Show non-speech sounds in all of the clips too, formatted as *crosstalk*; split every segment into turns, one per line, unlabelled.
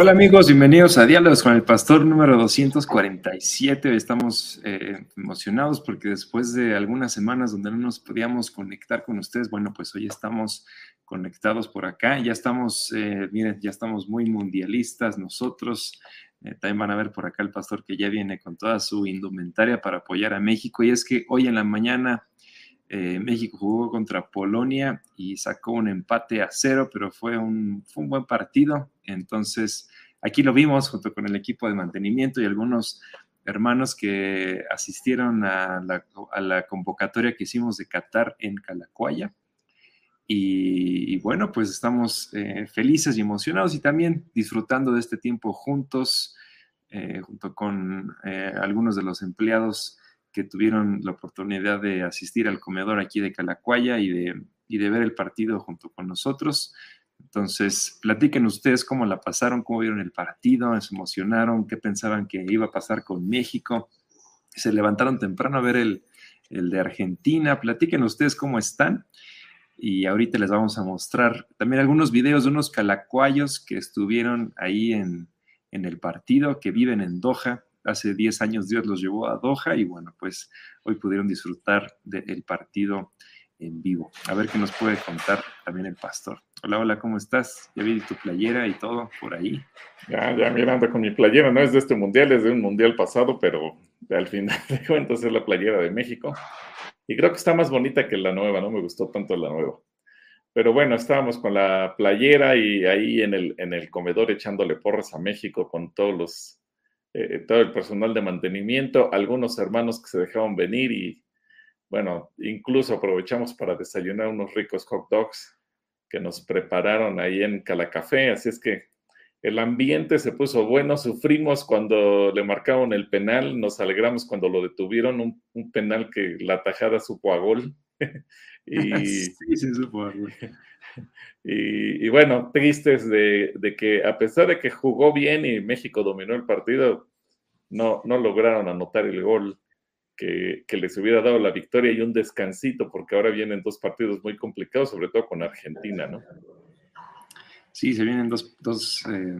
Hola amigos, bienvenidos a Diálogos con el Pastor número 247. Estamos eh, emocionados porque después de algunas semanas donde no nos podíamos conectar con ustedes, bueno, pues hoy estamos conectados por acá. Ya estamos, eh, miren, ya estamos muy mundialistas nosotros. Eh, también van a ver por acá el pastor que ya viene con toda su indumentaria para apoyar a México. Y es que hoy en la mañana México jugó contra Polonia y sacó un empate a cero, pero fue un, fue un buen partido. Entonces, aquí lo vimos junto con el equipo de mantenimiento y algunos hermanos que asistieron a la, convocatoria que hicimos de Qatar en Calacuaya. Y, bueno, pues estamos eh, felices y emocionados y también disfrutando de este tiempo juntos, eh, junto con eh, algunos de los empleados que tuvieron la oportunidad de asistir al comedor aquí de Calacuaya y de, y de ver el partido junto con nosotros. Entonces, platiquen ustedes cómo la pasaron, cómo vieron el partido, se emocionaron, qué pensaban que iba a pasar con México. Se levantaron temprano a ver el, de Argentina. Platiquen ustedes cómo están. Y ahorita les vamos a mostrar también algunos videos de unos calacuayos que estuvieron ahí en, en el partido, que viven en Doha. Hace 10 años Dios los llevó a Doha y bueno, pues hoy pudieron disfrutar del partido en vivo. A ver qué nos puede contar también el pastor. Hola, hola, ¿cómo estás? Ya vi tu playera y todo por ahí.
Ya, ya, mira, ando con mi playera, no es de este mundial, es de un mundial pasado, pero al final *laughs* de cuentas es la playera de México. Y creo que está más bonita que la nueva, no me gustó tanto la nueva. Pero bueno, estábamos con la playera y ahí en el, en el comedor echándole porras a México con todos los, eh, todo el personal de mantenimiento, algunos hermanos que se dejaron venir y bueno, incluso aprovechamos para desayunar unos ricos hot dogs que nos prepararon ahí en Calacafé, así es que el ambiente se puso bueno, sufrimos cuando le marcaron el penal, nos alegramos cuando lo detuvieron, un, penal que la tajada supo a gol. *laughs* y, sí, sí, supo a gol. Y, bueno, tristes de, de, que a pesar de que jugó bien y México dominó el partido, no, no lograron anotar el gol que, les hubiera dado la victoria y un descansito, porque ahora vienen dos partidos muy complicados, sobre todo con Argentina, ¿no?
Sí, se vienen dos, dos, eh,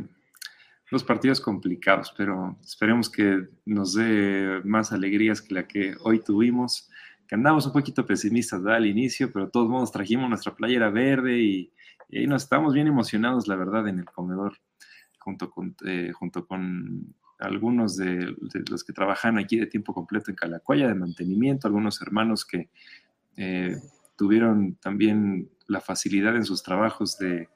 dos partidos complicados, pero esperemos que nos dé más alegrías que la que hoy tuvimos, que andamos un poquito pesimistas al inicio, pero de todos modos trajimos nuestra playera verde y, ahí nos estamos bien emocionados, la verdad, en el comedor, junto con, eh, algunos de, los que trabajan aquí de tiempo completo en Calacuaya, de mantenimiento, algunos hermanos que eh, tuvieron también la facilidad en sus trabajos de,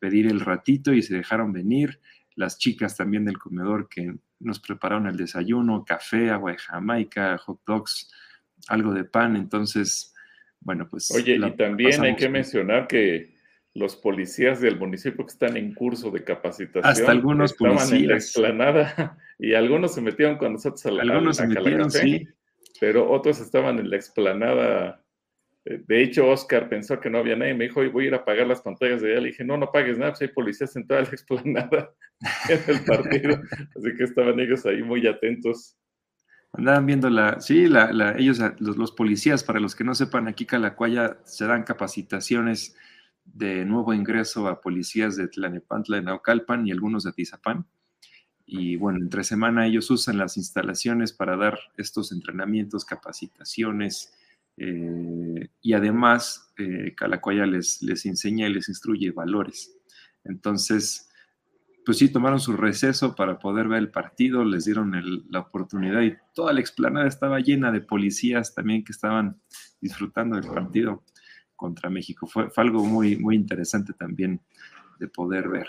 pedir el ratito y se dejaron venir, las chicas también del comedor que nos prepararon el desayuno, café, agua de Jamaica, hot dogs, algo de pan, entonces, bueno, pues...
Oye, y también hay que mencionar que los policías del municipio que están en curso de capacitación.
Hasta algunos
estaban
policías.
en la explanada *laughs* y algunos se metieron con nosotros a la
Algunos se metieron, sí.
Pero otros estaban en la explanada. Eh, de hecho, Oscar pensó que no había nadie. Me dijo, voy a ir a apagar las pantallas de allá. Le dije, no, no pagues nada, pues hay policías en toda la *laughs* explanada en el partido. *laughs* Así que estaban ellos ahí muy atentos.
Andaban viendo la, sí, la, ellos, los, los policías, para los que no sepan, aquí Calacuaya se dan capacitaciones de nuevo ingreso a policías de Tlanepantla, de Naucalpan y algunos de Tizapán. Y bueno, entre semana ellos usan las instalaciones para dar estos entrenamientos, capacitaciones eh, y además eh, Calacuaya les, les enseña y les instruye valores. Entonces, pues sí, tomaron su receso para poder ver el partido, les dieron la oportunidad y toda la explanada estaba llena de policías también que estaban disfrutando del partido contra México. Fue, algo muy, muy interesante también de poder ver.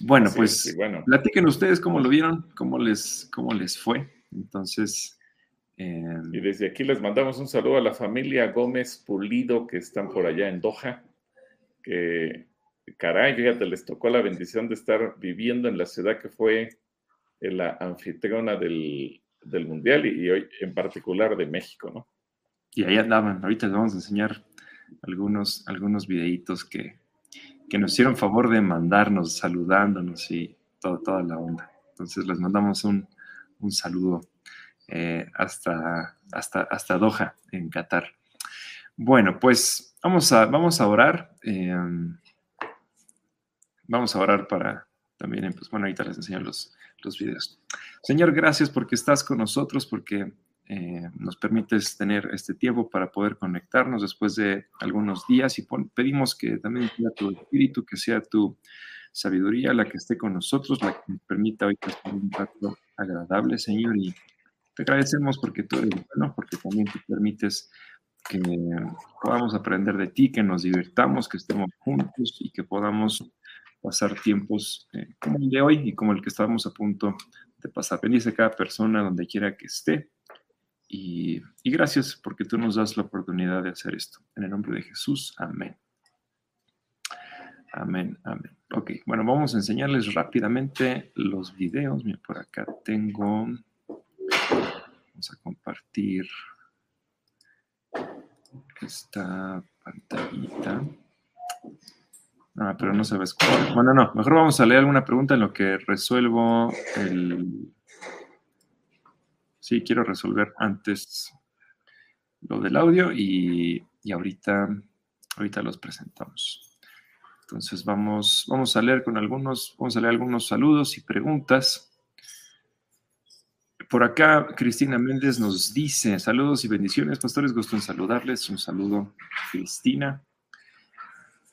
Bueno, pues bueno. platiquen ustedes cómo lo vieron, cómo les, cómo les fue. Entonces.
Em, y desde aquí les mandamos un saludo a la familia Gómez Pulido que están por allá en Doha. Que, caray, fíjate, les tocó la bendición de estar viviendo en la ciudad que fue la anfitriona del, Mundial y hoy en particular de México, ¿no?
y ahí andaban. Ahorita les vamos a enseñar algunos, algunos videitos que, nos hicieron favor de mandarnos, saludándonos y toda la onda. Entonces les mandamos un, saludo eh, hasta, hasta, hasta Doha, en Qatar. Bueno, pues vamos a, vamos a orar. Em, vamos a orar para también, pues bueno, ahorita les enseño los, los videos. Señor, gracias porque estás con nosotros, porque eh, nos permites tener este tiempo para poder conectarnos después de algunos días y pedimos que también sea tu espíritu, que sea tu sabiduría la que esté con nosotros, la que nos permita hoy pasar un rato agradable, Señor, y te agradecemos porque tú eres bueno, porque también te permites que podamos aprender de ti, que nos divirtamos, que estemos juntos y que podamos pasar tiempos eh, como el de hoy y como el que estábamos a punto de pasar. Bendice a cada persona donde quiera que esté. Y, y, gracias porque tú nos das la oportunidad de hacer esto. En el nombre de Jesús, amén. Amén, amén. Ok, bueno, vamos a enseñarles rápidamente los videos. Mira, por acá tengo, vamos a compartir esta pantallita. Ah, pero no se ve Bueno, no, mejor vamos a leer alguna pregunta en lo que resuelvo el... Sí, quiero resolver antes lo del audio y, y ahorita, ahorita los presentamos. Entonces vamos, vamos a leer con algunos, vamos a leer algunos saludos y preguntas. Por acá, Cristina Méndez nos dice, saludos y bendiciones, pastores, gusto en saludarles. Un saludo, Cristina.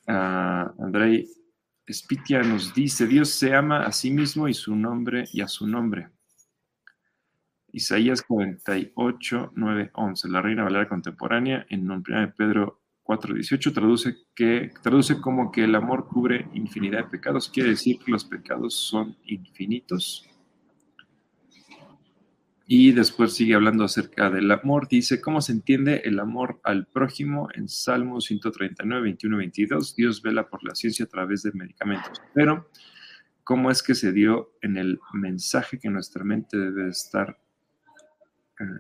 Uh, Andrei Spitia nos dice, Dios se ama a sí mismo y su nombre y a su nombre. Isaías 48, 9, 11, la Reina Valera Contemporánea, en 1 de Pedro 4.18 traduce, que, traduce como que el amor cubre infinidad de pecados. Quiere decir que los pecados son infinitos. Y después sigue hablando acerca del amor. Dice, ¿cómo se entiende el amor al prójimo? En Salmo 139, 21, 22, Dios vela por la ciencia a través de medicamentos. Pero, ¿cómo es que se dio en el mensaje que nuestra mente debe estar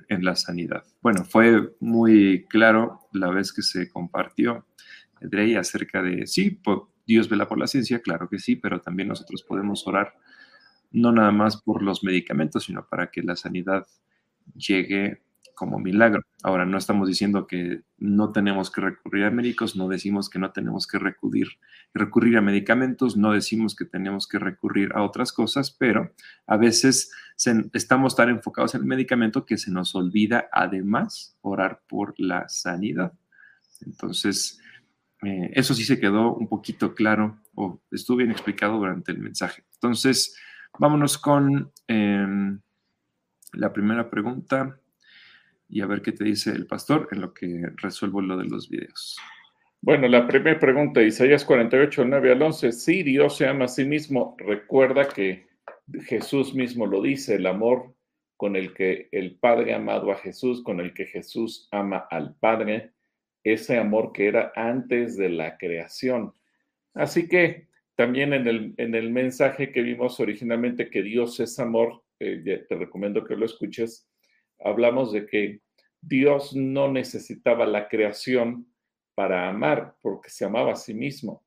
en la sanidad. Bueno, fue muy claro la vez que se compartió Drey acerca de, sí, Dios vela por la ciencia, claro que sí, pero también nosotros podemos orar no nada más por los medicamentos, sino para que la sanidad llegue como milagro. Ahora, no estamos diciendo que no tenemos que recurrir a médicos, no decimos que no tenemos que recurrir, recurrir a medicamentos, no decimos que tenemos que recurrir a otras cosas, pero a veces estamos tan enfocados en el medicamento que se nos olvida además orar por la sanidad. Entonces, eh, eso sí se quedó un poquito claro o estuvo bien explicado durante el mensaje. Entonces, vámonos con em, la primera pregunta y a ver qué te dice el pastor en lo que resuelvo lo de los videos.
Bueno, la primera pregunta, Isaías 48, 9 al 11. Sí, Dios se ama a sí mismo. Recuerda que Jesús mismo lo dice, el amor con el que el Padre ha amado a Jesús, con el que Jesús ama al Padre, ese amor que era antes de la creación. Así que también en el, en el mensaje que vimos originalmente, que Dios es amor, eh, te recomiendo que lo escuches, hablamos de que Dios no necesitaba la creación para amar, porque se amaba a sí mismo.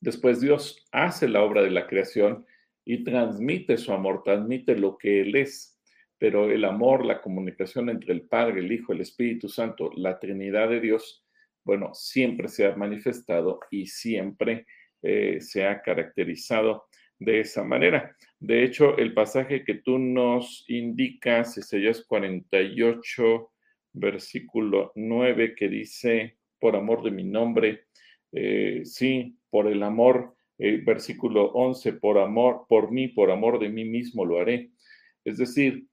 Después Dios hace la obra de la creación y transmite su amor, transmite lo que Él es. Pero el amor, la comunicación entre el Padre, el Hijo, el Espíritu Santo, la Trinidad de Dios, bueno, siempre se ha manifestado y siempre eh, se ha caracterizado de esa manera. De hecho, el pasaje que tú nos indicas, Isaías 48, versículo 9, que dice, por amor de mi nombre, eh, sí, por el amor, eh, versículo 11, por amor, por mí, por amor de mí mismo lo haré. Es decir,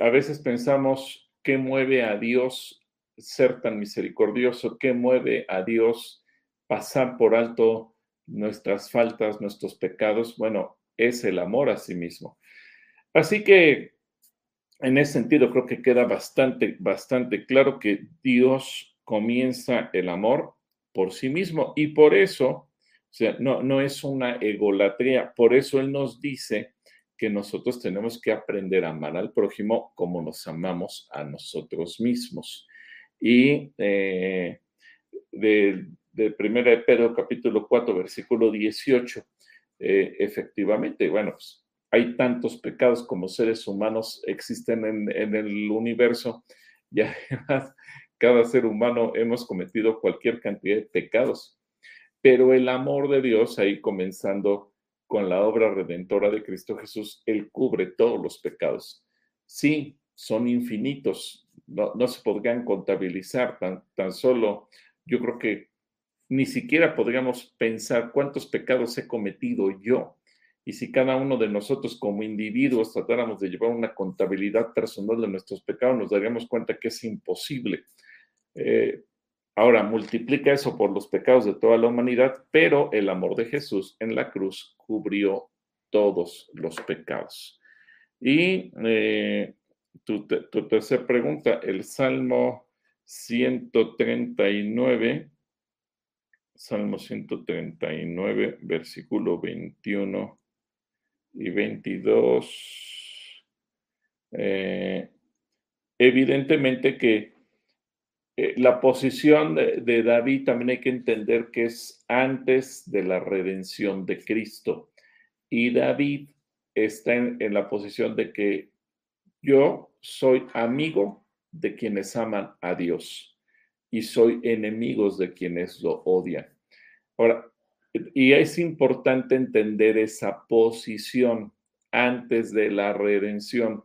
a veces pensamos, ¿qué mueve a Dios ser tan misericordioso? ¿Qué mueve a Dios pasar por alto nuestras faltas, nuestros pecados, bueno, es el amor a sí mismo. Así que en ese sentido creo que queda bastante, bastante claro que Dios comienza el amor por sí mismo y por eso, o sea, no, no es una egolatría, por eso Él nos dice que nosotros tenemos que aprender a amar al prójimo como nos amamos a nosotros mismos. Y eh, de, de Primera de Pedro capítulo 4, versículo 18. Eh, efectivamente, bueno, pues, hay tantos pecados como seres humanos existen en, en el universo y *laughs* además cada ser humano hemos cometido cualquier cantidad de pecados. pero el amor de Dios, ahí comenzando con la obra redentora de Cristo Jesús, Él cubre todos los pecados. Sí, son infinitos, no, no se podrían contabilizar tan, tan solo, yo creo que ni siquiera podríamos pensar cuántos pecados he cometido yo. Y si cada uno de nosotros como individuos tratáramos de llevar una contabilidad personal de nuestros pecados, nos daríamos cuenta que es imposible. Eh, ahora, multiplica eso por los pecados de toda la humanidad, pero el amor de Jesús en la cruz cubrió todos los pecados. Y eh, tu, tu tercera pregunta, el Salmo 139 Salmo 139, versículo 21 y 22. Eh, evidentemente que eh, la posición de, David también hay que entender que es antes de la redención de Cristo. Y David está en la posición de que yo soy amigo de quienes aman a Dios y soy enemigos de quienes lo odian. Ahora, y es importante entender esa posición antes de la redención.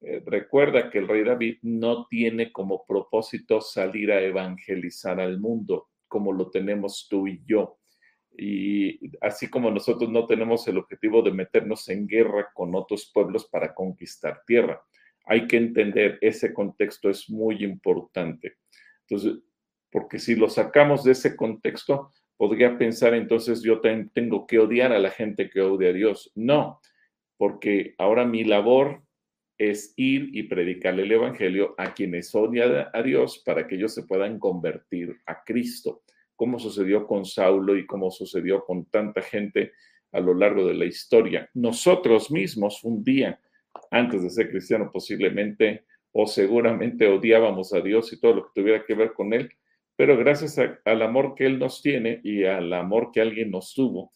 Eh, recuerda que el rey David no tiene como propósito salir a evangelizar al mundo como lo tenemos tú y yo. Y así como nosotros no tenemos el objetivo de meternos en guerra con otros pueblos para conquistar tierra. Hay que entender ese contexto, es muy importante. Entonces, porque si lo sacamos de ese contexto, podría pensar entonces yo tengo que odiar a la gente que odia a Dios. No, porque ahora mi labor es ir y predicarle el Evangelio a quienes odian a Dios para que ellos se puedan convertir a Cristo, como sucedió con Saulo y como sucedió con tanta gente a lo largo de la historia. Nosotros mismos un día, antes de ser cristiano posiblemente, o seguramente odiábamos a Dios y todo lo que tuviera que ver con Él, pero gracias al amor que Él nos tiene y al amor que alguien nos tuvo,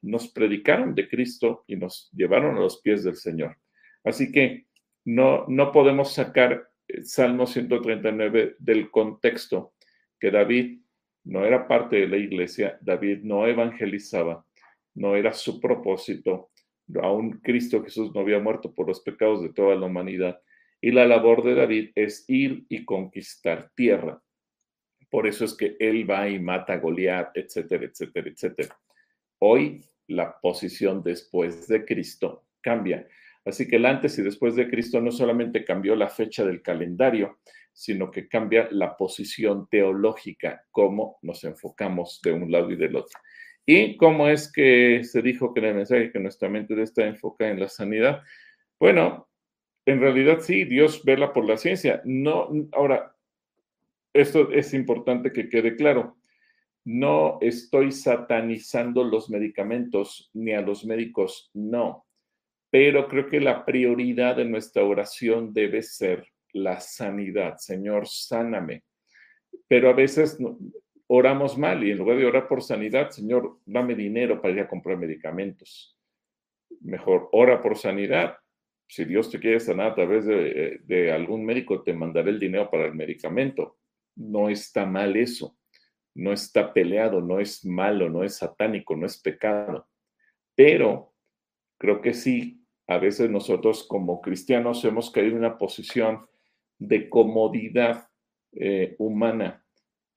nos predicaron de Cristo y nos llevaron a los pies del Señor. Así que no, no podemos sacar Salmo 139 del contexto que David no era parte de la iglesia, David no evangelizaba, no era su propósito, aún Cristo Jesús no había muerto por los pecados de toda la humanidad y la labor de David es ir y conquistar tierra. Por eso es que él va y mata a Goliat, etcétera, etcétera, etcétera. Hoy la posición después de Cristo cambia. Así que el antes y después de Cristo no solamente cambió la fecha del calendario, sino que cambia la posición teológica, cómo nos enfocamos de un lado y del otro. ¿Y cómo es que se dijo que el mensaje que nuestra mente estar enfocada en la sanidad? Bueno, en realidad sí, Dios vela por la ciencia. No, ahora, esto es importante que quede claro. No estoy satanizando los medicamentos ni a los médicos, no. Pero creo que la prioridad de nuestra oración debe ser la sanidad. Señor, sáname. Pero a veces oramos mal y en lugar de orar por sanidad, Señor, dame dinero para ir a comprar medicamentos. Mejor ora por sanidad si Dios te quiere sanar a través de, algún médico, te mandaré el dinero para el medicamento. No está mal eso. No está peleado, no es malo, no es satánico, no es pecado. Pero creo que sí, a veces nosotros como cristianos hemos caído en una posición de comodidad eh, humana.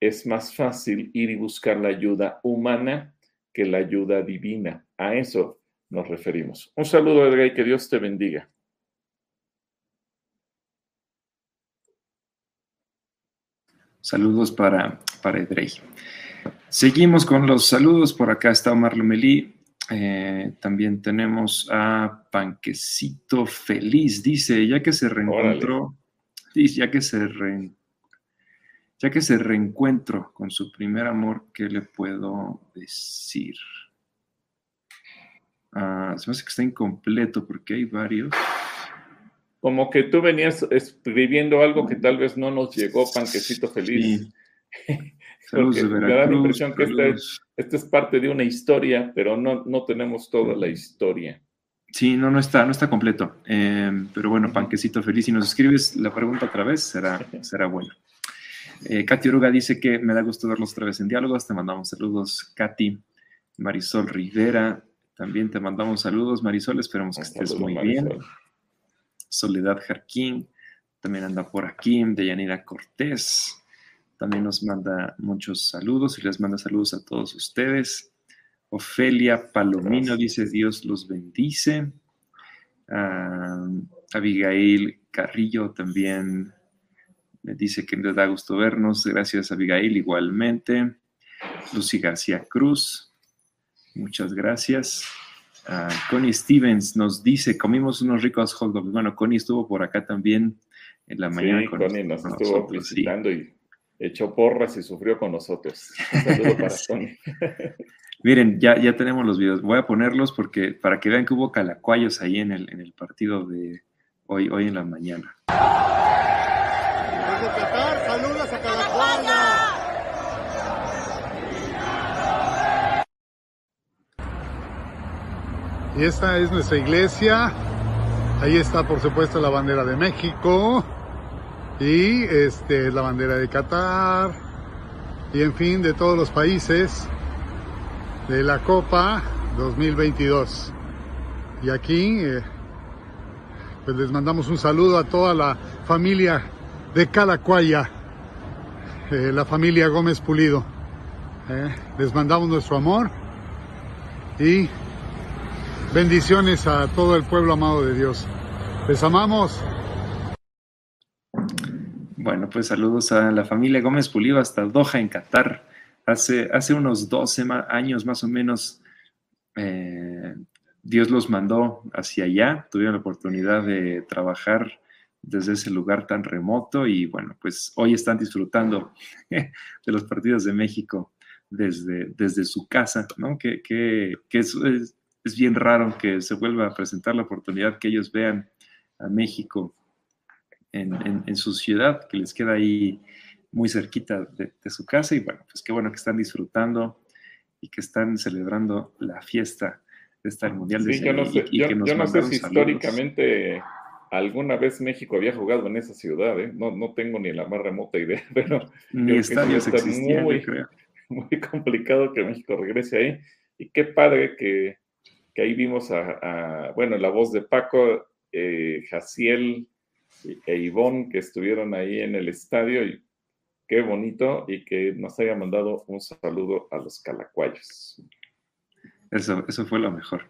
Es más fácil ir y buscar la ayuda humana que la ayuda divina. A eso nos referimos. Un saludo, Edgar, y que Dios te bendiga.
Saludos para, para Edrey. Seguimos con los saludos. Por acá está Omar Lomelí. Eh, también tenemos a Panquecito Feliz. Dice, ya que se reencontró, dice, ya que se ya que se reencuentro con su primer amor, ¿qué le puedo decir? Ah, se me hace que está incompleto porque hay varios
como que tú venías escribiendo algo que tal vez no nos llegó, panquecito feliz. *laughs* *laughs* Porque me da la impresión que esta es, parte de una historia, pero no, no tenemos toda la historia.
Sí, no, no está, no está completo. Em, pero bueno, panquecito feliz, si nos escribes la pregunta otra vez, será, *laughs* será bueno. Eh, Katy Oruga dice que me da gusto verlos otra vez en diálogos. Te mandamos saludos, Katy. Marisol Rivera, también te mandamos saludos, Marisol. Esperemos que estés muy bien. Soledad Jarquín, también anda por aquí. Deyanira Cortés, también nos manda muchos saludos y les manda saludos a todos ustedes. Ofelia Palomino dice: Dios los bendice. Ah, Abigail Carrillo también me dice que les da gusto vernos. Gracias, Abigail, igualmente. Lucy García Cruz, muchas gracias. Uh, Connie Stevens nos dice, comimos unos ricos hot dogs. Bueno, Connie estuvo por acá también en la mañana.
Sí, Connie nos estuvo visitando y echó porras y sufrió con nosotros. Un saludo para *laughs* Connie. *laughs*
Miren, ya, ya tenemos los videos. Voy a ponerlos porque para que vean que hubo calacuayos ahí en el, en el partido de hoy, hoy en la mañana. saludos a
Y esta es nuestra iglesia. Ahí está, por supuesto, la bandera de México. Y este, la bandera de Qatar. Y en fin, de todos los países de la Copa 2022. Y aquí, eh, pues les mandamos un saludo a toda la familia de Calacuaya, eh, la familia Gómez Pulido. Eh, les mandamos nuestro amor y bendiciones a todo el pueblo amado de Dios. Les amamos.
Bueno, pues saludos a la familia Gómez Pulido hasta Doha, en Qatar. Hace, hace unos 12 años más o menos, eh, Dios los mandó hacia allá, tuvieron la oportunidad de trabajar desde ese lugar tan remoto y bueno, pues hoy están disfrutando *laughs* de los partidos de México desde, desde su casa, ¿no? Es, bien raro que se vuelva a presentar la oportunidad que ellos vean a México en, en su ciudad, que les queda ahí muy cerquita de, su casa. Y bueno, pues qué bueno que están disfrutando y que están celebrando la fiesta de este Mundial de
sí, yo no sé, yo, no sé si históricamente alguna vez México había jugado en esa ciudad, ¿eh? no, no tengo ni la más remota idea, *laughs* pero
ni estadios existían,
muy, muy complicado que México regrese ahí. Y qué padre que, que ahí vimos a, bueno, la voz de Paco, eh, Jaciel e Ivonne que estuvieron ahí en el estadio y Qué bonito y que nos haya mandado un saludo a los calacuayos.
Eso, eso fue lo mejor.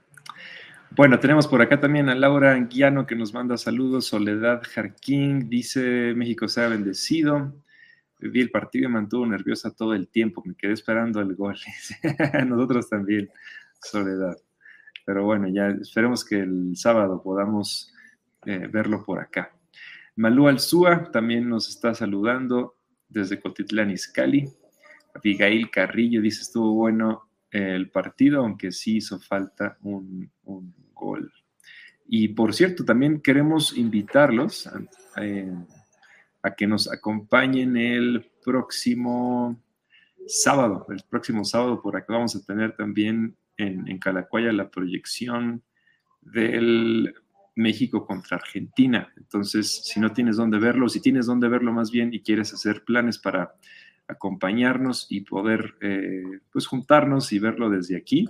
Bueno, tenemos por acá también a Laura Anguiano que nos manda saludos. Soledad Jarquín dice: México sea bendecido. Vi el partido y mantuvo nerviosa todo el tiempo. Me quedé esperando el gol. *laughs* Nosotros también, Soledad. Pero bueno, ya esperemos que el sábado podamos eh, verlo por acá. Malú Alzúa también nos está saludando desde Cotitlán Izcalli. Abigail Carrillo dice, estuvo bueno el partido, aunque sí hizo falta un, gol. Y por cierto, también queremos invitarlos a, eh, que nos acompañen el próximo sábado. El próximo sábado por acá vamos a tener también en, en Calacuaya la proyección del México contra Argentina. Entonces, si no tienes dónde verlo, si tienes dónde verlo más bien y quieres hacer planes para acompañarnos y poder eh, pues juntarnos y verlo desde aquí,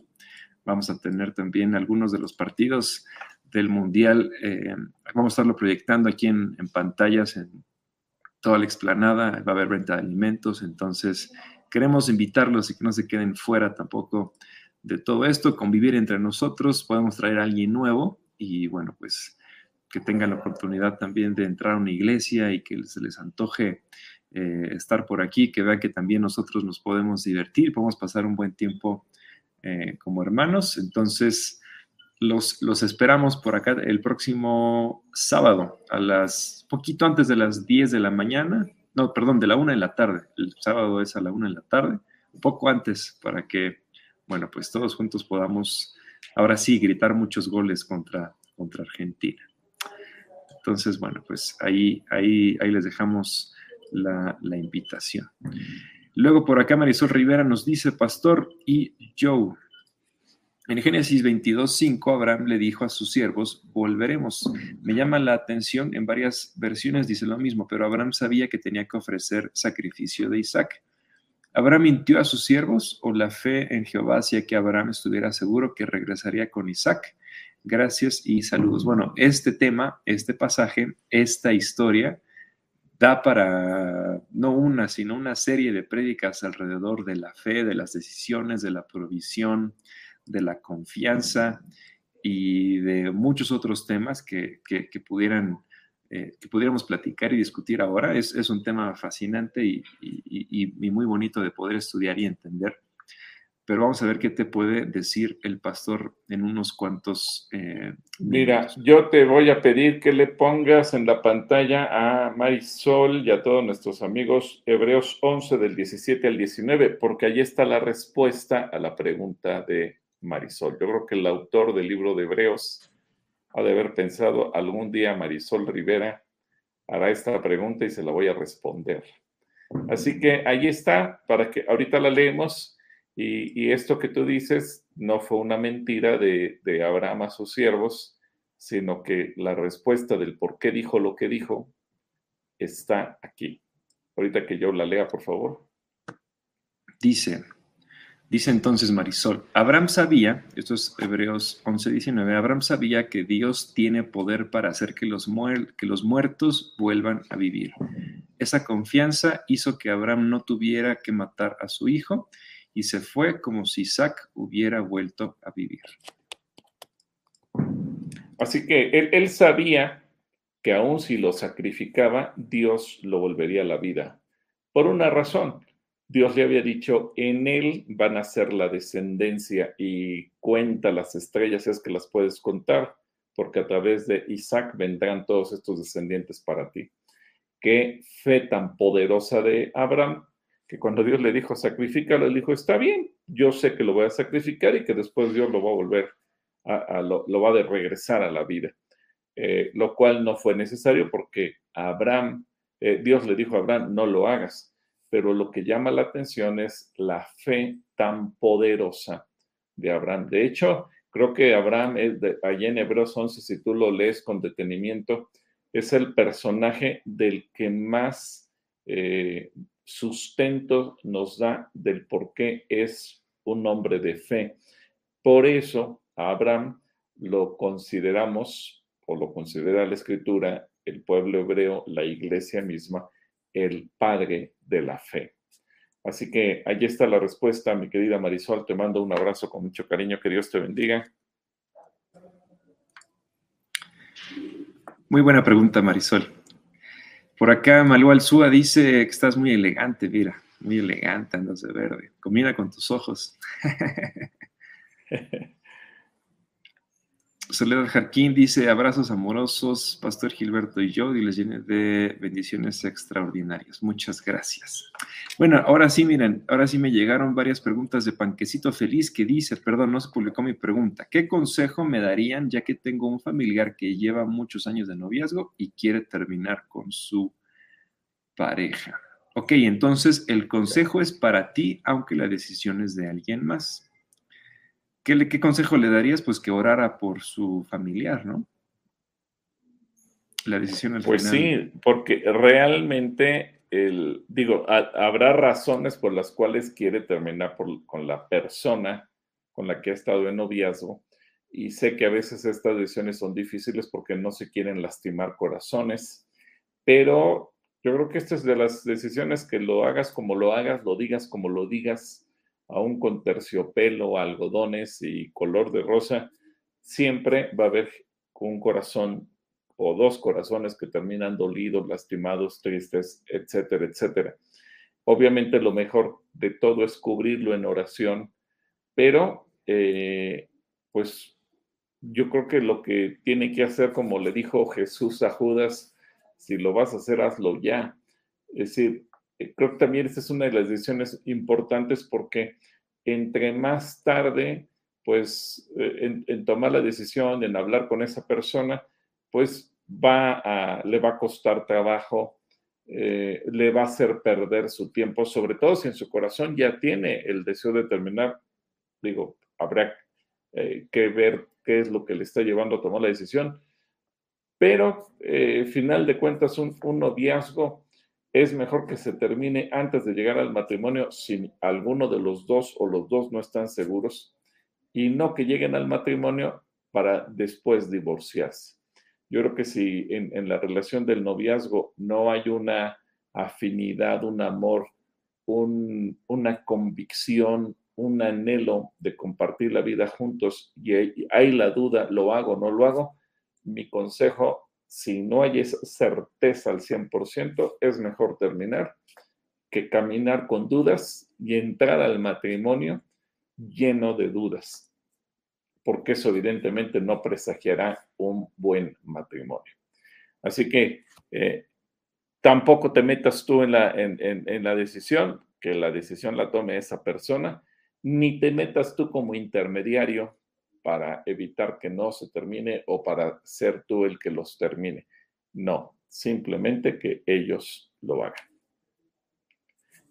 vamos a tener también algunos de los partidos del Mundial. Eh, vamos a estarlo proyectando aquí en, en pantallas, en toda la explanada, va a haber venta de alimentos, entonces queremos invitarlos y que no se queden fuera tampoco de todo esto, convivir entre nosotros, podemos traer a alguien nuevo y bueno, pues que tengan la oportunidad también de entrar a una iglesia y que se les antoje eh, estar por aquí, que vean que también nosotros nos podemos divertir, podemos pasar un buen tiempo eh, como hermanos. Entonces, los, los, esperamos por acá el próximo sábado, a las poquito antes de las 10 de la mañana, no, perdón, de la 1 de la tarde. El sábado es a la 1 de la tarde, un poco antes para que, bueno, pues todos juntos podamos ahora sí, gritar muchos goles contra, contra Argentina. Entonces, bueno, pues ahí, ahí, ahí les dejamos la, invitación. Luego por acá Marisol Rivera nos dice, Pastor y Joe, En Génesis 22.5, Abraham le dijo a sus siervos, volveremos. Me llama la atención, en varias versiones dice lo mismo, pero Abraham sabía que tenía que ofrecer sacrificio de Isaac. ¿Abraham mintió a sus siervos o la fe en Jehová hacía que Abraham estuviera seguro que regresaría con Isaac? Gracias y saludos. Bueno, este tema, este pasaje, esta historia da para no una, sino una serie de prédicas alrededor de la fe, de las decisiones, de la provisión, de la confianza y de muchos otros temas que, pudieran, eh, que pudiéramos platicar y discutir ahora. Es, un tema fascinante y, muy bonito de poder estudiar y entender. Pero vamos a ver qué te puede decir el pastor en unos cuantos.
Eh, Mira, yo te voy a pedir que le pongas en la pantalla a Marisol y a todos nuestros amigos Hebreos 11 del 17 al 19, porque ahí está la respuesta a la pregunta de Marisol. Yo creo que el autor del libro de Hebreos ha de haber pensado algún día Marisol Rivera hará esta pregunta y se la voy a responder. Así que ahí está, para que ahorita la leemos. Y, esto que tú dices no fue una mentira de, de Abraham a sus siervos, sino que la respuesta del por qué dijo lo que dijo está aquí. Ahorita que yo la lea, por favor.
Dice, Dice entonces Marisol, Abraham sabía, esto es Hebreos 11, 19, Abraham sabía que Dios tiene poder para hacer que los, que los muertos vuelvan a vivir. Esa confianza hizo que Abraham no tuviera que matar a su hijo y se fue como si Isaac hubiera vuelto a vivir.
Así que él, él sabía que aun si lo sacrificaba, Dios lo volvería a la vida. Por una razón, Dios le había dicho, en él van a ser la descendencia y cuenta las estrellas, es que las puedes contar, porque a través de Isaac vendrán todos estos descendientes para ti. Qué fe tan poderosa de Abraham, que cuando Dios le dijo, sacrifícalo, él dijo, está bien, yo sé que lo voy a sacrificar y que después Dios lo va a volver, a, lo, va a regresar a la vida. Eh, lo cual no fue necesario porque Abraham, eh, Dios le dijo a Abraham, no lo hagas pero lo que llama la atención es la fe tan poderosa de Abraham. De hecho, creo que Abraham, es de, allá en Hebreos 11, si tú lo lees con detenimiento, es el personaje del que más eh, sustento nos da del por qué es un hombre de fe. Por eso a Abraham lo consideramos, o lo considera la escritura, el pueblo hebreo, la iglesia misma, el padre de la fe. Así que ahí está la respuesta, mi querida Marisol. Te mando un abrazo con mucho cariño. Que Dios te bendiga.
Muy buena pregunta, Marisol. Por acá, Malú Alzúa dice que estás muy elegante, mira, muy elegante, andas de verde. Combina con tus ojos. *laughs* Soledad Jarquín dice, abrazos amorosos, Pastor Gilberto y yo, y les llene de bendiciones extraordinarias. Muchas gracias. Bueno, ahora sí, miren, ahora sí me llegaron varias preguntas de Panquecito Feliz que dice, perdón, no se publicó mi pregunta, ¿qué consejo me darían ya que tengo un familiar que lleva muchos años de noviazgo y quiere terminar con su pareja? Ok, entonces el consejo es para ti, aunque la decisión es de alguien más. ¿Qué, consejo le darías? Pues que orara por su familiar, ¿no?
La decisión al Pues sí, porque realmente, el, digo, habrá razones por las cuales quiere terminar con la persona con la que ha estado en noviazgo. Y sé que a veces estas decisiones son difíciles porque no se quieren lastimar corazones, pero yo creo que esta es de las decisiones que lo hagas como lo hagas, lo digas como lo digas, aún con terciopelo, algodones y color de rosa, siempre va a haber un corazón o dos corazones que terminan dolidos, lastimados, tristes, etcétera, etcétera. Obviamente lo mejor de todo es cubrirlo en oración, pero eh, pues yo creo que lo que tiene que hacer, como le dijo Jesús a Judas, si lo vas a hacer, hazlo ya. Es decir, creo que también esta es una de las decisiones importantes porque entre más tarde, pues, eh, en, tomar la decisión, en hablar con esa persona, pues va a, le va a costar trabajo, eh, le va a hacer perder su tiempo, sobre todo si en su corazón ya tiene el deseo de terminar. Digo, habrá, eh, que ver qué es lo que le está llevando a tomar la decisión. Pero, eh, final de cuentas, un, un noviazgo es mejor que se termine antes de llegar al matrimonio si alguno de los dos o los dos no están seguros y no que lleguen al matrimonio para después divorciarse. Yo creo que si en, la relación del noviazgo no hay una afinidad, un amor, una convicción, un anhelo de compartir la vida juntos y hay, la duda, ¿lo hago o no lo hago? Mi consejo, si no hay esa certeza al 100%, es mejor terminar que caminar con dudas y entrar al matrimonio lleno de dudas porque eso evidentemente no presagiará un buen matrimonio. Así que eh, tampoco te metas tú en la, en, la decisión, que la decisión la tome esa persona, ni te metas tú como intermediario para evitar que no se termine o para ser tú el que los termine. No, simplemente que ellos lo hagan.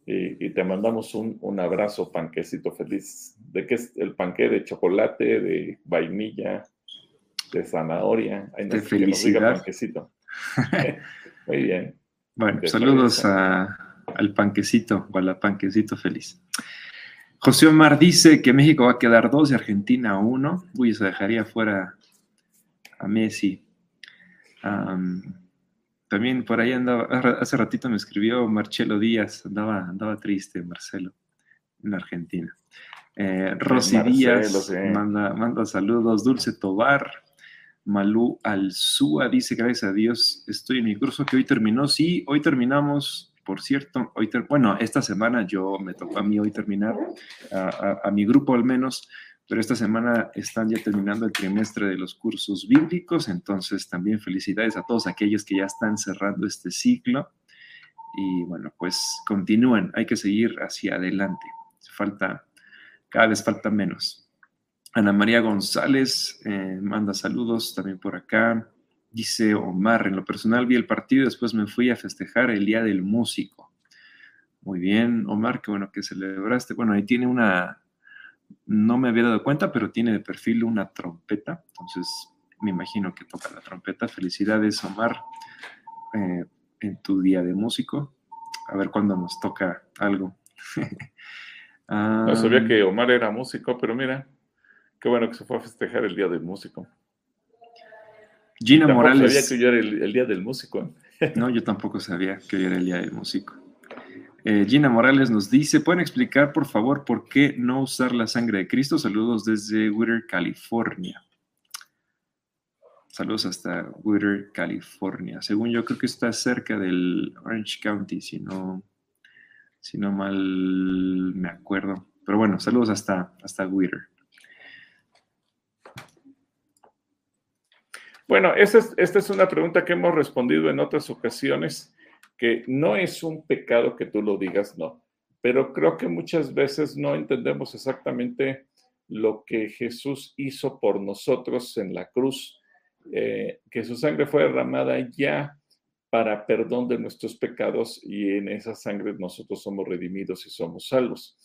Y, te mandamos un, un, abrazo, panquecito feliz. ¿De qué es el panque? ¿De chocolate, de vainilla, de zanahoria?
de felicidad.
panquecito. *laughs* *laughs* Muy bien.
Bueno, saludos al panquecito o a la panquecito feliz. José Omar dice que México va a quedar dos y Argentina uno. Uy, se dejaría fuera a Messi. También por ahí andaba, hace ratito me escribió Marcelo Díaz, andaba, andaba triste Marcelo, en Argentina. Eh, Rosy Díaz manda, manda saludos, Dulce Tobar, Malú Alzúa dice, gracias a Dios, estoy en mi curso que hoy terminó. Sí, hoy terminamos, por cierto, hoy bueno, esta semana yo me tocó a mí hoy terminar, a mi grupo al menos, pero esta semana están ya terminando el trimestre de los cursos bíblicos, entonces también felicidades a todos aquellos que ya están cerrando este ciclo. Y bueno, pues continúen, hay que seguir hacia adelante. Falta, cada vez falta menos. Ana María González eh, manda saludos también por acá. Dice Omar, en lo personal vi el partido y después me fui a festejar el Día del Músico. Muy bien, Omar, qué bueno que celebraste. Bueno, ahí tiene una, no me había dado cuenta, pero tiene de perfil una trompeta, entonces me imagino que toca la trompeta. Felicidades, Omar, eh, en tu día de músico. A ver cuándo nos toca algo. *laughs*
no sabía que Omar era músico, pero mira, qué bueno que se fue a festejar el día del músico.
Gina Morales.
sabía que yo era el, día del músico.
no, yo tampoco sabía que hoy era el día del músico. Eh, Gina Morales nos dice, ¿pueden explicar por favor por qué no usar la sangre de Cristo? Saludos desde Whittier, California. Saludos hasta Whittier, California. Según yo creo que está cerca del Orange County, si no, si no mal me acuerdo. Pero bueno, saludos hasta, hasta Whittier.
Bueno, esta es una pregunta que hemos respondido en otras ocasiones que no es un pecado que tú lo digas, no, pero creo que muchas veces no entendemos exactamente lo que Jesús hizo por nosotros en la cruz, eh, que su sangre fue derramada ya para perdón de nuestros pecados y en esa sangre nosotros somos redimidos y somos salvos.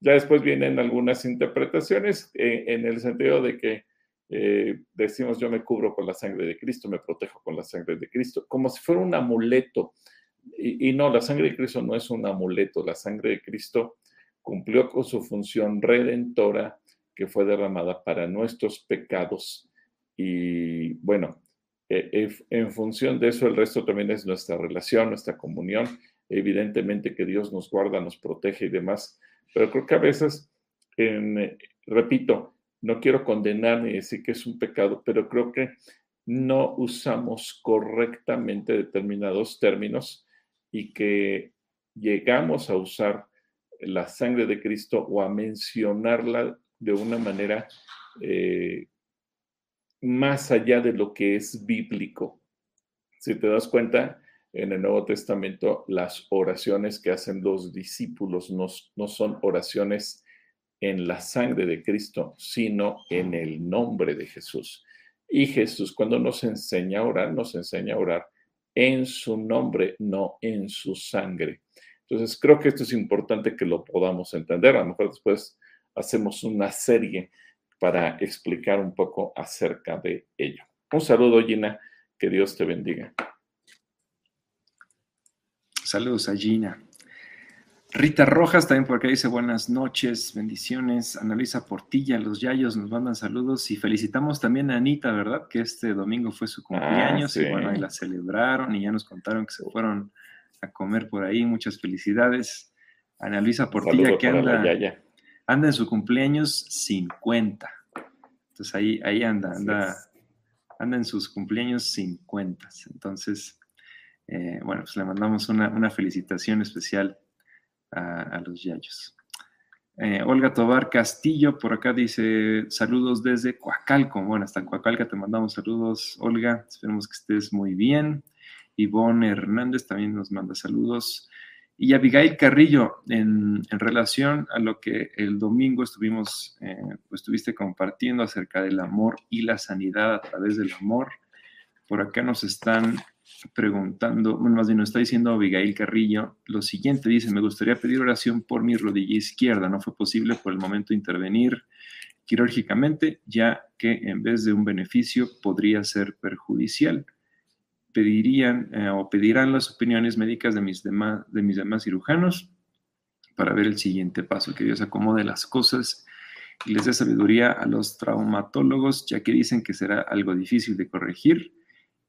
Ya después vienen algunas interpretaciones eh, en el sentido de que eh, decimos yo me cubro con la sangre de Cristo, me protejo con la sangre de Cristo, como si fuera un amuleto y, no, la sangre de Cristo no es un amuleto, la sangre de Cristo cumplió con su función redentora que fue derramada para nuestros pecados. Y bueno, e, en función de eso, el resto también es nuestra relación, nuestra comunión. Evidentemente que Dios nos guarda, nos protege y demás, pero creo que a veces, repito, no quiero condenar ni decir que es un pecado, pero creo que no usamos correctamente determinados términos y que llegamos a usar la sangre de Cristo o a mencionarla de una manera eh, más allá de lo que es bíblico. Si te das cuenta, en el Nuevo Testamento las oraciones que hacen los discípulos no, no son oraciones en la sangre de Cristo, sino en el nombre de Jesús. Y Jesús cuando nos enseña a orar, nos enseña a orar en su nombre, no en su sangre. Entonces, creo que esto es importante que lo podamos entender. A lo mejor después hacemos una serie para explicar un poco acerca de ello. Un saludo, Gina, que Dios te bendiga.
Saludos a Gina. Rita Rojas también por acá dice buenas noches, bendiciones. Analisa Portilla, los Yayos nos mandan saludos y felicitamos también a Anita, ¿verdad? Que este domingo fue su cumpleaños y bueno, ahí la celebraron y ya nos contaron que se fueron a comer por ahí. Muchas felicidades. Ana Luisa Portilla que anda, anda en su cumpleaños 50. Entonces ahí, ahí anda, anda, anda en sus cumpleaños 50. Entonces, eh, bueno, pues le mandamos una, una felicitación especial a, los yayos. Eh, Olga Tobar Castillo por acá dice saludos desde Coacalco. Bueno, hasta Coacalca te mandamos saludos, Olga. Esperemos que estés muy bien. Ivonne Hernández también nos manda saludos. Y Abigail Carrillo, en, relación a lo que el domingo estuvimos, eh, pues, estuviste compartiendo acerca del amor y la sanidad a través del amor. Por acá nos están preguntando, bueno, más bien nos está diciendo Abigail Carrillo, lo siguiente dice, me gustaría pedir oración por mi rodilla izquierda, no fue posible por el momento intervenir quirúrgicamente, ya que en vez de un beneficio podría ser perjudicial. Pedirían eh, o pedirán las opiniones médicas de mis, demás, de mis demás cirujanos para ver el siguiente paso, que Dios acomode las cosas y les dé sabiduría a los traumatólogos, ya que dicen que será algo difícil de corregir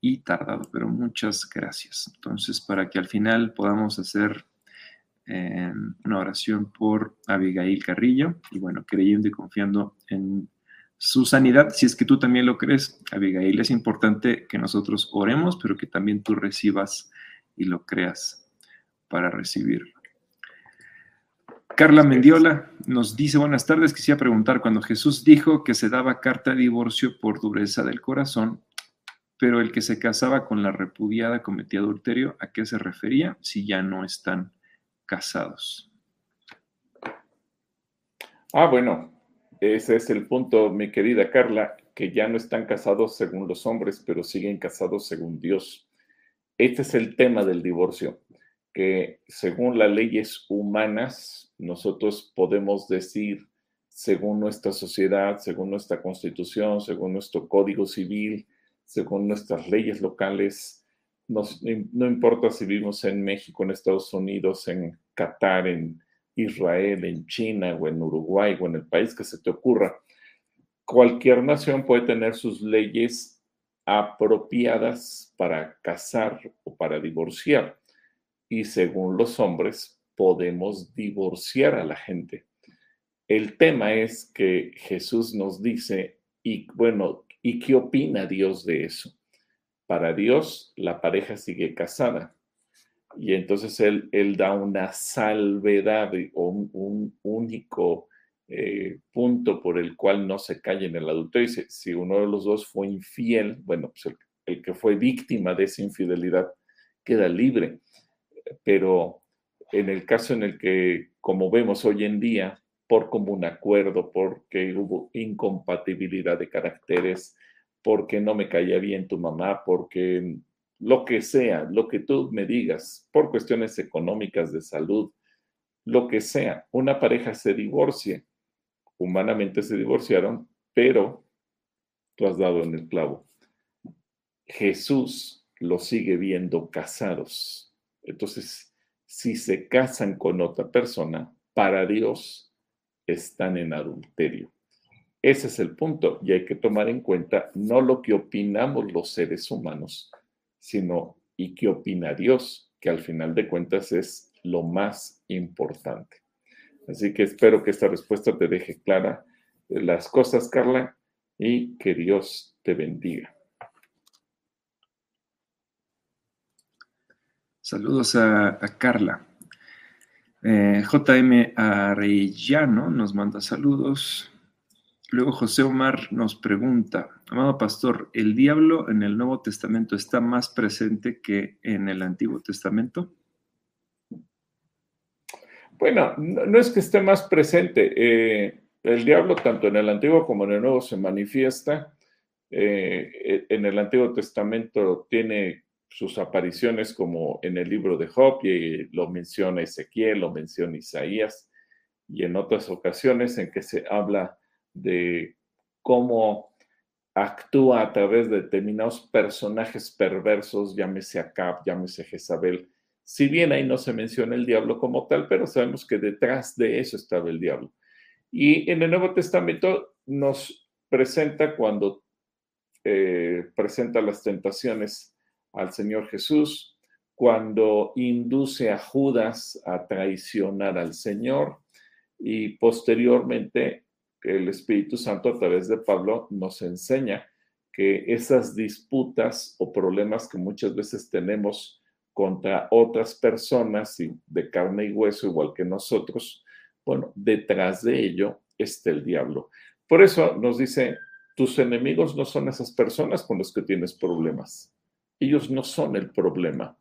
y tardado, pero muchas gracias. Entonces, para que al final podamos hacer eh, una oración por Abigail Carrillo y bueno, creyendo y confiando en su sanidad, si es que tú también lo crees, Abigail, es importante que nosotros oremos, pero que también tú recibas y lo creas para recibirlo. Carla Mendiola nos dice, buenas tardes, quisiera preguntar, cuando Jesús dijo que se daba carta de divorcio por dureza del corazón, pero el que se casaba con la repudiada cometía adulterio, ¿a qué se refería si ya no están casados?
Ah, bueno, ese es el punto, mi querida Carla, que ya no están casados según los hombres, pero siguen casados según Dios. Este es el tema del divorcio, que según las leyes humanas, nosotros podemos decir, según nuestra sociedad, según nuestra constitución, según nuestro código civil, según nuestras leyes locales. no importa si vivimos en México, en Estados Unidos, en Qatar, en Israel, en China o en Uruguay o en el país que se te ocurra. Cualquier nación puede tener sus leyes apropiadas para casar o para divorciar. Y según los hombres, podemos divorciar a la gente. El tema es que Jesús nos dice, y bueno, ¿Y qué opina Dios de eso? Para Dios, la pareja sigue casada. Y entonces Él, él da una salvedad o un, único eh, punto por el cual no se cae en el adulterio. Dice, si uno de los dos fue infiel, bueno, pues el, el que fue víctima de esa infidelidad queda libre. Pero en el caso en el que, como vemos hoy en día, por común acuerdo, porque hubo incompatibilidad de caracteres, porque no me caía bien tu mamá, porque lo que sea, lo que tú me digas, por cuestiones económicas, de salud, lo que sea, una pareja se divorcia, humanamente se divorciaron, pero tú has dado en el clavo. Jesús los sigue viendo casados. Entonces, si se casan con otra persona, para Dios están en adulterio. Ese es el punto y hay que tomar en cuenta no lo que opinamos los seres humanos, sino y qué opina Dios, que al final de cuentas es lo más importante. Así que espero que esta respuesta te deje clara las cosas, Carla, y que Dios te bendiga.
Saludos a, Carla. Eh, JM Arellano nos manda saludos. Luego José Omar nos pregunta, amado pastor, ¿el diablo en el Nuevo Testamento está más presente que en el Antiguo Testamento?
Bueno, no, es que esté más presente. Eh, el diablo tanto en el Antiguo como en el Nuevo se manifiesta. Eh, en el Antiguo Testamento tiene sus apariciones como en el libro de Job, y lo menciona Ezequiel, lo menciona Isaías, y en otras ocasiones en que se habla de cómo actúa a través de determinados personajes perversos, llámese Acab, llámese Jezabel. Si bien ahí no se menciona el diablo como tal, pero sabemos que detrás de eso estaba el diablo. Y en el Nuevo Testamento nos presenta cuando eh, presenta las tentaciones al Señor Jesús, cuando induce a Judas a traicionar al Señor y posteriormente el Espíritu Santo a través de Pablo nos enseña que esas disputas o problemas que muchas veces tenemos contra otras personas de carne y hueso igual que nosotros, bueno, detrás de ello está el diablo. Por eso nos dice, tus enemigos no son esas personas con las que tienes problemas. Ellos no son el problema.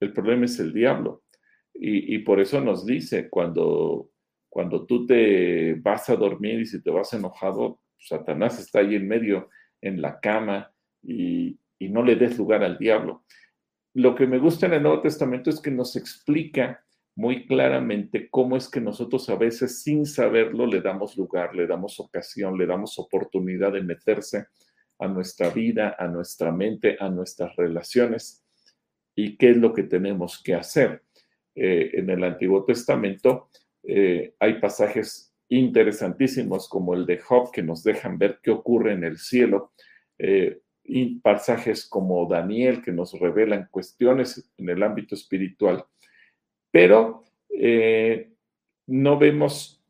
El problema es el diablo. Y, y por eso nos dice, cuando cuando tú te vas a dormir y si te vas enojado, Satanás está ahí en medio, en la cama, y, no le des lugar al diablo. Lo que me gusta en el Nuevo Testamento es que nos explica muy claramente cómo es que nosotros a veces sin saberlo le damos lugar, le damos ocasión, le damos oportunidad de meterse a nuestra vida, a nuestra mente, a nuestras relaciones y qué es lo que tenemos que hacer. Eh, en el Antiguo Testamento eh, hay pasajes interesantísimos como el de Job que nos dejan ver qué ocurre en el cielo, eh, y pasajes como Daniel que nos revelan cuestiones en el ámbito espiritual, pero no vemos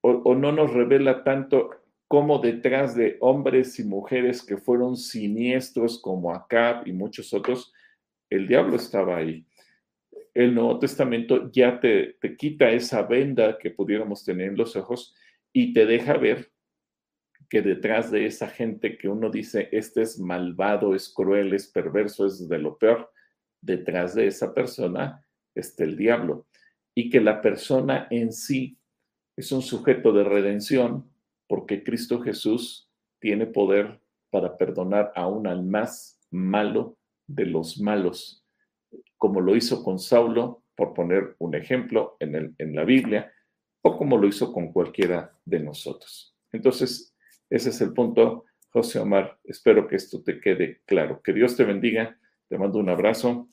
o, no nos revela tanto cómo detrás de hombres y mujeres que fueron siniestros como Acab y muchos otros, el diablo estaba ahí el Nuevo Testamento ya te, quita esa venda que pudiéramos tener en los ojos y te deja ver que detrás de esa gente que uno dice, este es malvado, es cruel, es perverso, es de lo peor, detrás de esa persona está el diablo. Y que la persona en sí es un sujeto de redención porque Cristo Jesús tiene poder para perdonar aún al más malo de los malos como lo hizo con Saulo, por poner un ejemplo en, el, en la Biblia, o como lo hizo con cualquiera de nosotros. Entonces, ese es el punto, José Omar. Espero que esto te quede claro. Que Dios te bendiga. Te mando un abrazo.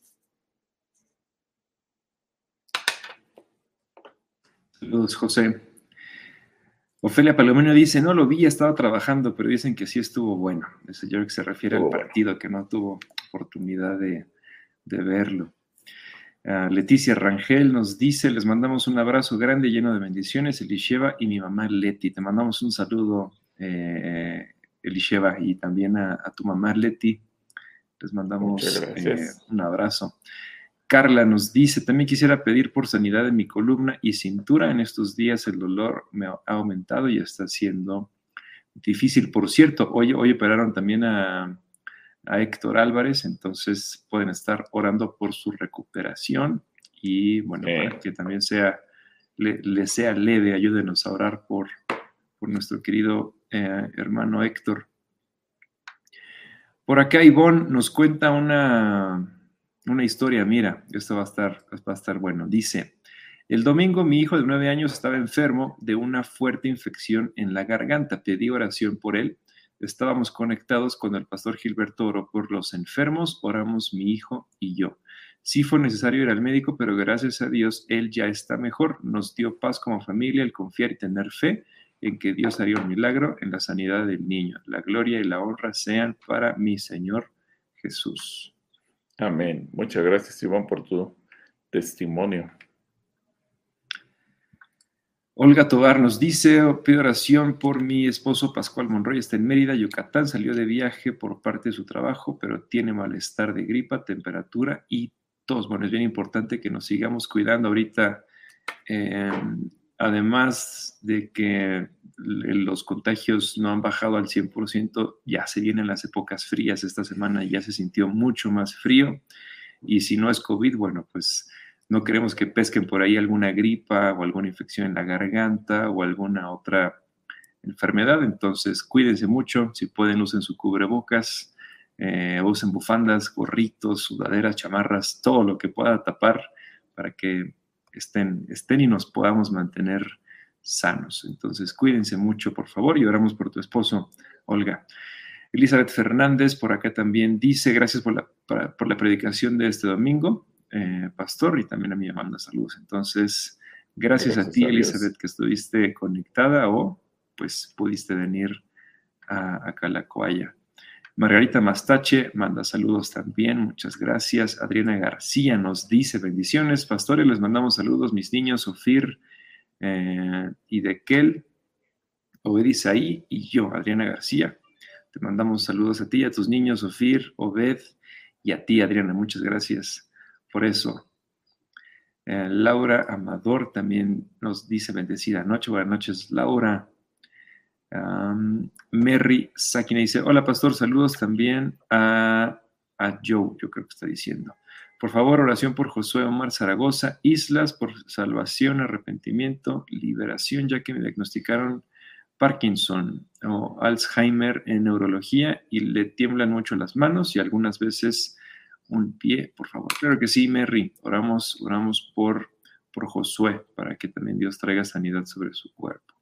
Saludos, José. Ofelia Palomino dice, no lo vi, estaba trabajando, pero dicen que sí estuvo bueno. Ese yo que se refiere al partido, que no tuvo oportunidad de, de verlo. Ah, Leticia Rangel nos dice, les mandamos un abrazo grande lleno de bendiciones, Elisheva y mi mamá Leti. Te mandamos un saludo, eh, Elisheva, y también a, tu mamá Leti. Les mandamos eh, un abrazo. Carla nos dice, también quisiera pedir por sanidad en mi columna y cintura. En estos días el dolor me ha aumentado y está siendo difícil. Por cierto, hoy, hoy operaron también a, a Héctor Álvarez, entonces pueden estar orando por su recuperación y bueno, para que también sea, le, sea leve, ayúdenos a orar por, por nuestro querido eh, hermano Héctor. Por acá Ivonne nos cuenta una, una historia, mira, esto va a, estar, va a estar bueno. Dice, el domingo mi hijo de nueve años estaba enfermo de una fuerte infección en la garganta. Pedí oración por él Estábamos conectados con el pastor Gilberto Oro por los enfermos, oramos mi hijo y yo. Sí fue necesario ir al médico, pero gracias a Dios él ya está mejor. Nos dio paz como familia el confiar y tener fe en que Dios haría un milagro en la sanidad del niño. La gloria y la honra sean para mi Señor Jesús.
Amén. Muchas gracias, Iván, por tu testimonio.
Olga Tobar nos dice, pido oración por mi esposo Pascual Monroy, está en Mérida, Yucatán, salió de viaje por parte de su trabajo, pero tiene malestar de gripa, temperatura y tos. Bueno, es bien importante que nos sigamos cuidando ahorita, em, además de que los contagios no han bajado al 100%, ya se vienen las épocas frías, esta semana ya se sintió mucho más frío y si no es COVID, bueno, pues no queremos que pesquen por ahí alguna gripa o alguna infección en la garganta o alguna otra enfermedad. Entonces, cuídense mucho. Si pueden, usen su cubrebocas, eh, usen bufandas, gorritos, sudaderas, chamarras, todo lo que pueda tapar para que estén, estén y nos podamos mantener sanos. Entonces, cuídense mucho, por favor, y oramos por tu esposo, Olga. Elizabeth Fernández por acá también dice, gracias por la, por la predicación de este domingo, eh, pastor, y también a mí me manda saludos. Entonces, gracias, a ti, Elizabeth, que estuviste conectada o pues pudiste venir a, a Calacoaya. Margarita Mastache manda saludos también, muchas gracias. Adriana García nos dice bendiciones, pastores, les mandamos saludos, mis niños, Ofir eh, y Dequel, Obed Isaí y yo, Adriana García. Te mandamos saludos a ti, a tus niños, Ofir, Obed y a ti, Adriana. Muchas gracias por eso. Eh, Laura Amador también nos dice bendecida noche. Buenas noches, Laura. Mary Sakina dice, hola pastor, saludos también a, a Joe, yo creo que está diciendo. Por favor, oración por Josué Omar Zaragoza, Islas por salvación, arrepentimiento, liberación, ya que me diagnosticaron Parkinson o Alzheimer en neurología y le tiemblan mucho las manos y algunas veces un pie, por favor. Claro que sí, Mary. Oramos, oramos por, por Josué para que también Dios traiga sanidad sobre su cuerpo.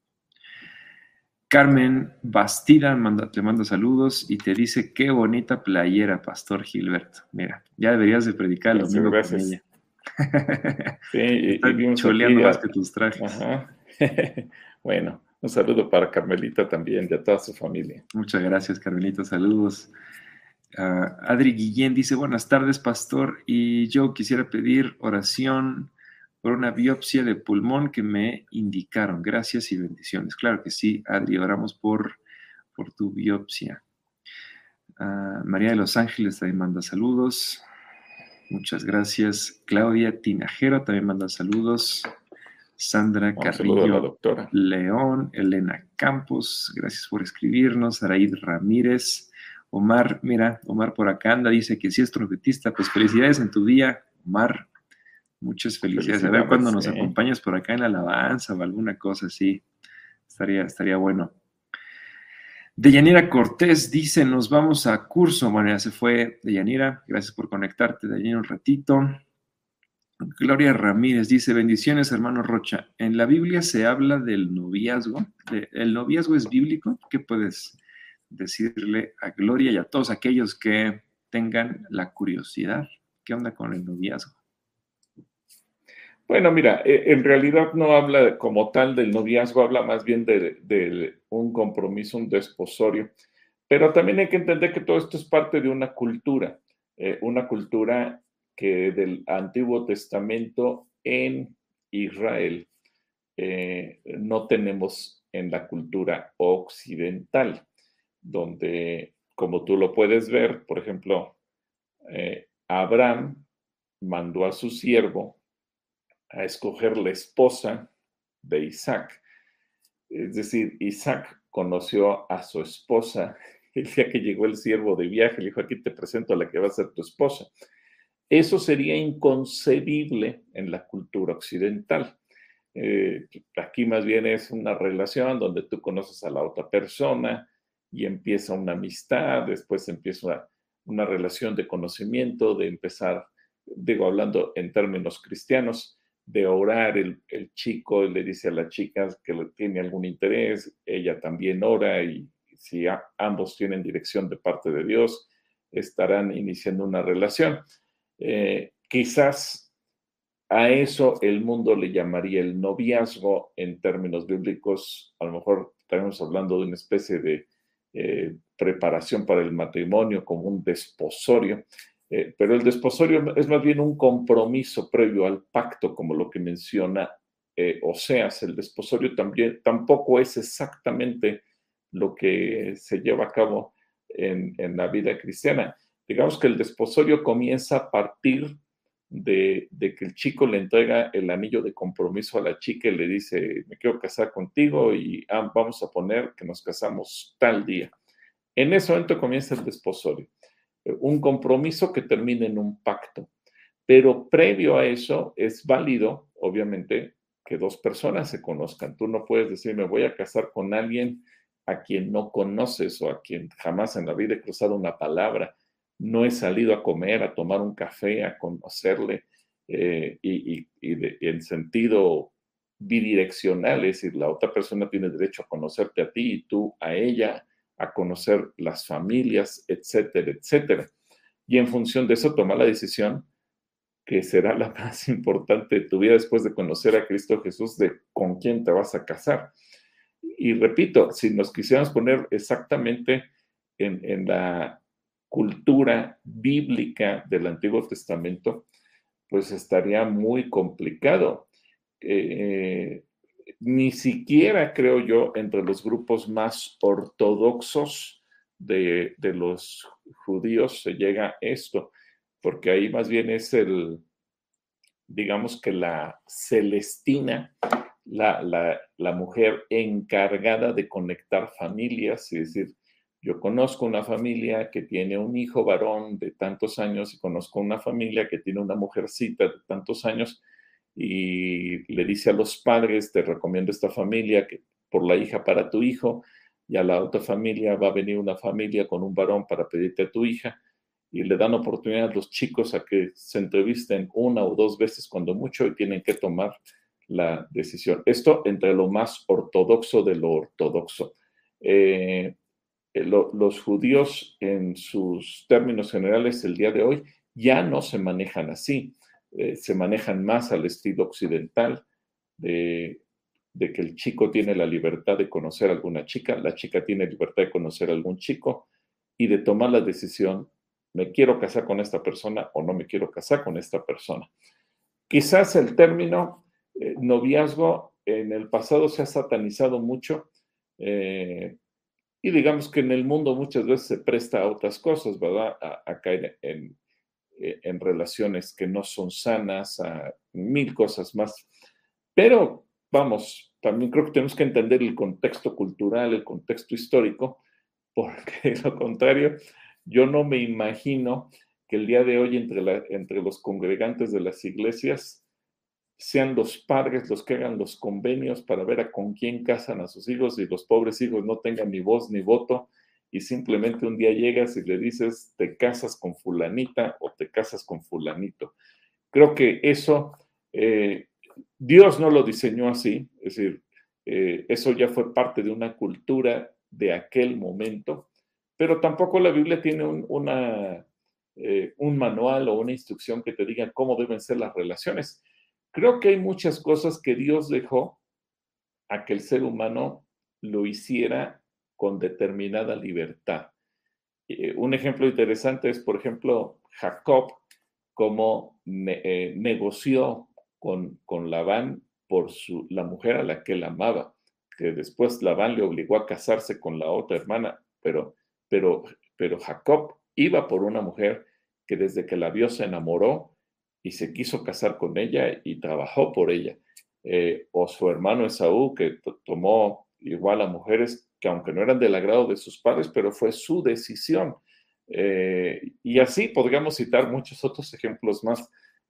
Carmen Bastida manda, te manda saludos y te dice qué bonita playera, Pastor Gilberto. Mira, ya deberías de predicar lo mismo con ella. *laughs*
Sí, y,
choleando más que tus trajes. *laughs*
bueno, un saludo para Carmelita también y a toda su familia.
Muchas gracias, Carmelita. Saludos. Ah, Adri Guillén dice, buenas tardes, pastor, y yo quisiera pedir oración por una biopsia de pulmón que me indicaron. Gracias y bendiciones. Claro que sí, Adri, oramos por, por tu biopsia. Ah, María de los Ángeles también manda saludos. Muchas gracias. Claudia Tinajero también manda saludos. Sandra Carrillo León, Elena Campos, gracias por escribirnos. Araid Ramírez, Omar, mira, Omar por acá anda, dice que si es trompetista, pues felicidades en tu día, Omar. Muchas felicidades. A ver cuando nos acompañas por acá en la alabanza o alguna cosa así. Estaría, estaría bueno. Deyanira Cortés dice, nos vamos a curso. Bueno, ya se fue Deyanira. Gracias por conectarte, Deyanira, un ratito. Gloria Ramírez dice, bendiciones, hermano Rocha. En la Biblia se habla del noviazgo. ¿El noviazgo es bíblico? ¿Qué puedes decirle a Gloria y a todos aquellos que tengan la curiosidad? ¿Qué onda con el noviazgo?
Bueno, mira, e, en realidad no habla como tal del noviazgo, habla más bien de, un compromiso, un desposorio. Pero también hay que entender que todo esto es parte de una cultura, eh, una cultura que del Antiguo Testamento en Israel eh, no tenemos en la cultura occidental, donde, como tú lo puedes ver, por ejemplo, eh, Abraham mandó a su siervo a escoger la esposa de Isaac. Es decir, Isaac conoció a su esposa *laughs* el día que llegó el siervo de viaje, le dijo, aquí te presento a la que va a ser tu esposa. Eso sería inconcebible en la cultura occidental. Eh, aquí más bien es una relación donde tú conoces a la otra persona y empieza una amistad, después empieza una relación de conocimiento, de empezar, digo, hablando en términos cristianos, de orar, el, chico le dice a la chica que tiene algún interés, ella también ora y si ambos tienen dirección de parte de Dios, estarán iniciando una relación. Eh, quizás a eso el mundo le llamaría el noviazgo en términos bíblicos, a lo mejor estamos hablando de una especie de eh, preparación para el matrimonio como un desposorio. Eh, pero el desposorio es más bien un compromiso previo al pacto, como lo que menciona eh, Oseas. El desposorio también tampoco es exactamente lo que se lleva a cabo en, la vida cristiana. Digamos que el desposorio comienza a partir de, que el chico le entrega el anillo de compromiso a la chica y le dice, me quiero casar contigo y ah, vamos a poner que nos casamos tal día. En ese momento comienza el desposorio un compromiso que termine en un pacto. Pero previo a eso es válido, obviamente, que dos personas se conozcan. Tú no puedes decir, me voy a casar con alguien a quien no conoces o a quien jamás en la vida he cruzado una palabra. No he salido a comer, a tomar un café, a conocerle eh, y, en sentido bidireccional, es decir, la otra persona tiene derecho a conocerte a ti y tú a ella, a conocer las familias, etcétera, etcétera. Y en función de eso toma la decisión que será la *laughs* más importante de tu vida después de conocer a Cristo Jesús, de con quién te vas a casar. Y repito, si nos quisiéramos poner exactamente en, la cultura bíblica del Antiguo Testamento, pues estaría muy complicado. Eh, ni siquiera creo yo entre los grupos más ortodoxos de, los judíos se llega esto, porque ahí más bien es el, digamos que la Celestina, la, la, mujer encargada de conectar familias, es decir, yo conozco una familia que tiene un hijo varón de tantos años y conozco una familia que tiene una mujercita de tantos años y le dice a los padres, te recomiendo esta familia que por la hija para tu hijo y a la otra familia va a venir una familia con un varón para pedirte a tu hija y le dan oportunidad a los chicos a que se entrevisten una o dos veces cuando mucho y tienen que tomar la decisión. Esto entre lo más ortodoxo de lo ortodoxo. Eh, eh, los judíos en sus términos generales el día de hoy ya no se manejan así, eh, se manejan más al estilo occidental de, que el chico tiene la libertad de conocer a alguna chica, la chica tiene libertad de conocer a algún chico y de tomar la decisión me quiero casar con esta persona o no me quiero casar con esta persona. Quizás el término eh, noviazgo en el pasado se ha satanizado mucho eh, y digamos que en el mundo muchas veces se presta a otras cosas, ¿verdad? A, caer en, en, relaciones que no son sanas, a mil cosas más. Pero vamos, también creo que tenemos que entender el contexto cultural, el contexto histórico, *laughs* porque de lo contrario, yo no me imagino que el día de hoy entre, entre los congregantes de las iglesias sean los padres los que hagan los convenios para ver a con quién casan a sus hijos y los pobres hijos no tengan ni voz ni voto y simplemente un día llegas y le dices te casas con fulanita o te casas con fulanito. Creo que eso eh, Dios no lo diseñó así, es decir, eh, eso ya fue parte de una cultura de aquel momento pero tampoco la Biblia tiene un, eh, un manual o una instrucción que te diga cómo deben ser las relaciones. Creo que hay muchas cosas que Dios dejó a que el ser humano lo hiciera con determinada libertad. Eh, un ejemplo interesante es, por ejemplo, Jacob, cómo eh, negoció con, con Labán por su, la mujer a la que él amaba, que después Labán le obligó a casarse con la otra hermana, pero pero, pero Jacob iba por una mujer que desde que la vio se enamoró y se quiso casar con ella y trabajó por ella. Eh, o su hermano Esaú, que tomó igual a mujeres que aunque no eran del agrado de sus padres, pero fue su decisión. Eh, y así podríamos citar muchos otros ejemplos más.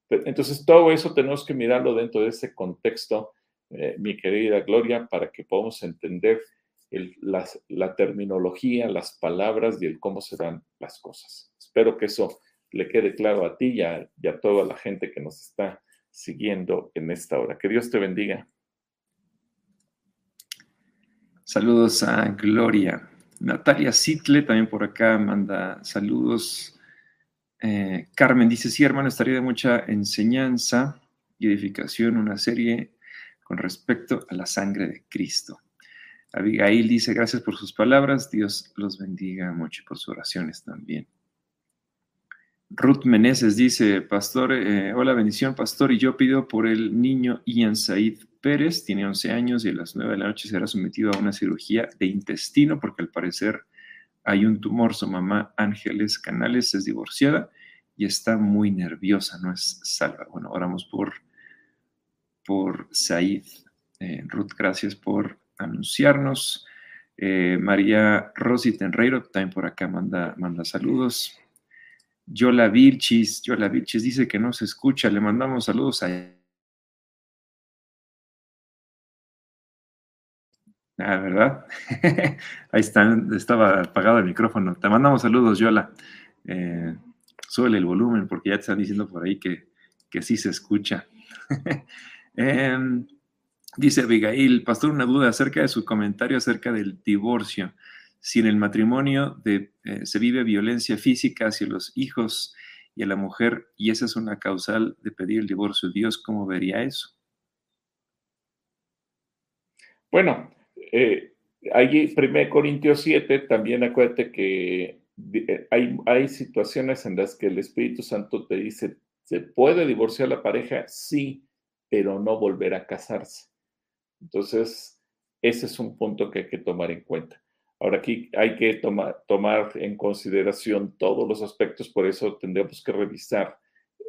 Entonces, todo eso tenemos que mirarlo dentro de ese contexto, eh, mi querida Gloria, para que podamos entender la terminología, las palabras y el cómo se dan las cosas. Espero que eso le quede claro a ti y a, toda la gente que nos está siguiendo en esta hora. Que Dios te bendiga.
Saludos a Gloria. Natalia Sitle también por acá manda saludos. Eh, Carmen dice, sí, hermano, estaría de mucha enseñanza y edificación una serie con respecto a la sangre de Cristo. Abigail dice, gracias por sus palabras, Dios los bendiga mucho por sus oraciones también. Ruth Meneses dice, Pastor, eh, hola bendición, Pastor, y yo pido por el niño Ian Said Pérez, tiene 11 años y a las 9 de la noche será sometido a una cirugía de intestino porque al parecer hay un tumor. Su mamá Ángeles Canales es divorciada y está muy nerviosa, no es salva. Bueno, oramos por, por. Eh, Ruth, gracias por anunciarnos. Eh, María Rosy Tenreiro también por acá manda, manda saludos. Yola Vilchis, Yola Vilchis dice que no se escucha. Le mandamos saludos a. Ah, ¿verdad? *laughs* Ahí está, estaba apagado el micrófono. Te mandamos saludos, Yola. Eh, el volumen porque ya te están diciendo por ahí que, que sí se escucha. *laughs* eh, Dice Abigail, pastor, una duda acerca de su comentario acerca del divorcio. Si en el matrimonio eh, se vive violencia física hacia los hijos y a la mujer, y esa es una causal de pedir el divorcio, ¿Dios cómo vería eso?
Bueno, eh, allí, 1 Corintios 7, también acuérdate que eh, hay, hay situaciones en las que el Espíritu Santo te dice, ¿se puede divorciar la pareja? Sí, pero no volver a casarse. Entonces, ese es un punto que hay que tomar en cuenta. Ahora aquí hay que tomar, en consideración todos los aspectos, por eso tendremos que revisar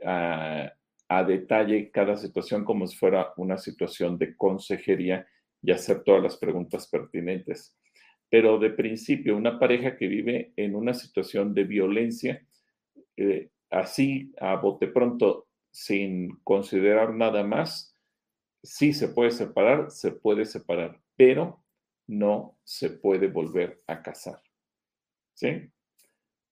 a, a detalle cada situación como si fuera una situación de consejería y hacer todas las preguntas pertinentes. Pero de principio, una pareja que vive en una situación de violencia, eh, así a bote pronto, sin considerar nada más, sí se puede separar, se puede separar, pero no se puede volver a casar. ¿Sí?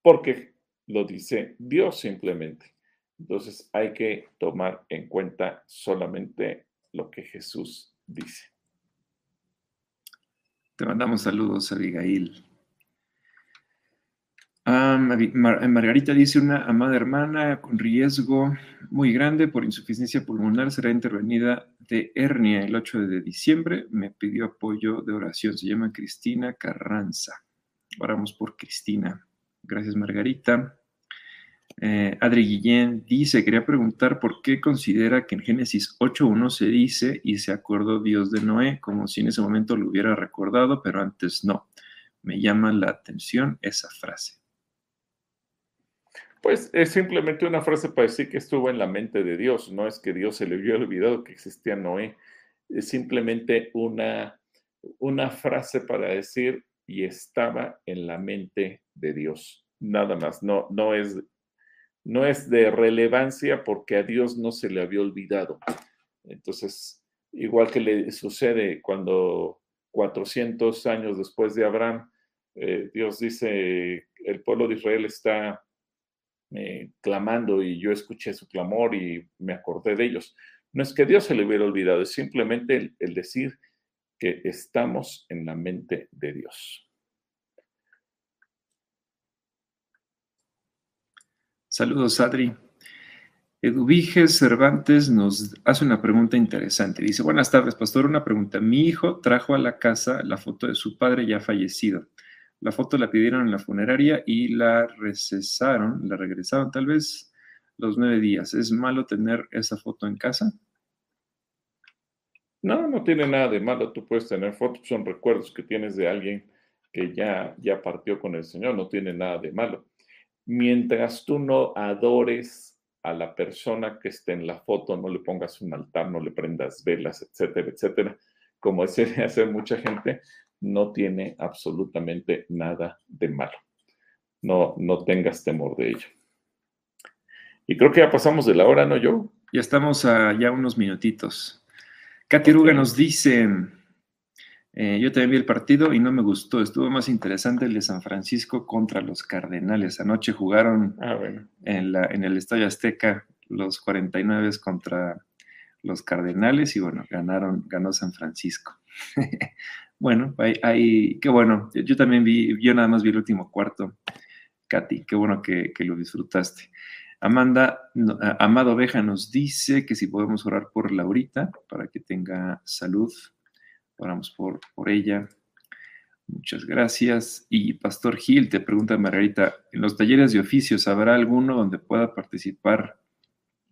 Porque lo dice Dios simplemente. Entonces hay que tomar en cuenta solamente lo que Jesús dice.
Te mandamos saludos, Abigail. Ah, Margarita dice, una amada hermana con riesgo muy grande por insuficiencia pulmonar será intervenida de hernia el 8 de diciembre. Me pidió apoyo de oración. Se llama Cristina Carranza. Oramos por Cristina. Gracias, Margarita. Eh, Adri Guillén dice, quería preguntar por qué considera que en Génesis 8.1 se dice y se acordó Dios de Noé, como si en ese momento lo hubiera recordado, pero antes no. Me llama la atención esa frase.
Pues es simplemente una frase para decir que estuvo en la mente de Dios, no es que Dios se le hubiera olvidado que existía Noé, es simplemente una, una frase para decir y estaba en la mente de Dios, nada más, no, no es no es de relevancia porque a Dios no se le había olvidado. Entonces, igual que le sucede cuando 400 años después de Abraham, eh, Dios dice, el pueblo de Israel está eh, clamando y yo escuché su clamor y me acordé de ellos. No es que Dios se le hubiera olvidado, es simplemente el decir que estamos en la mente de Dios.
Saludos, Adri. Eduviges Cervantes nos hace una pregunta interesante. Dice, buenas tardes, pastor. Una pregunta. Mi hijo trajo a la casa la foto de su padre ya fallecido. La foto la pidieron en la funeraria y la recesaron, la regresaron tal vez los nueve días. ¿Es malo tener esa foto en casa?
No, no tiene nada de malo. Tú puedes tener fotos, son recuerdos que tienes de alguien que ya, ya partió con el Señor. No tiene nada de malo mientras tú no adores a la persona que esté en la foto, no le pongas un altar, no le prendas velas, etcétera, etcétera, como *laughs* de hacer mucha gente, no tiene absolutamente nada de malo. No, no tengas temor de ello. Y creo que ya pasamos de la hora, ¿no, yo?
Ya estamos a ya unos minutitos. Katy Ruga nos dice, eh, yo también vi el partido y no me gustó. Estuvo más interesante el de San Francisco contra los Cardenales. Anoche jugaron ah, en, la, en el Estadio Azteca los 49 contra los Cardenales y bueno, ganaron, ganó San Francisco. *laughs* bueno, hay, qué bueno. Yo también vi, yo nada más vi el último cuarto. Katy, qué bueno que, que lo disfrutaste. Amanda, Amado Oveja nos dice que si podemos orar por Laurita para que tenga salud Oramos por, por ella. Muchas gracias. Y Pastor Gil te pregunta Margarita, ¿en los talleres de oficios habrá alguno donde pueda participar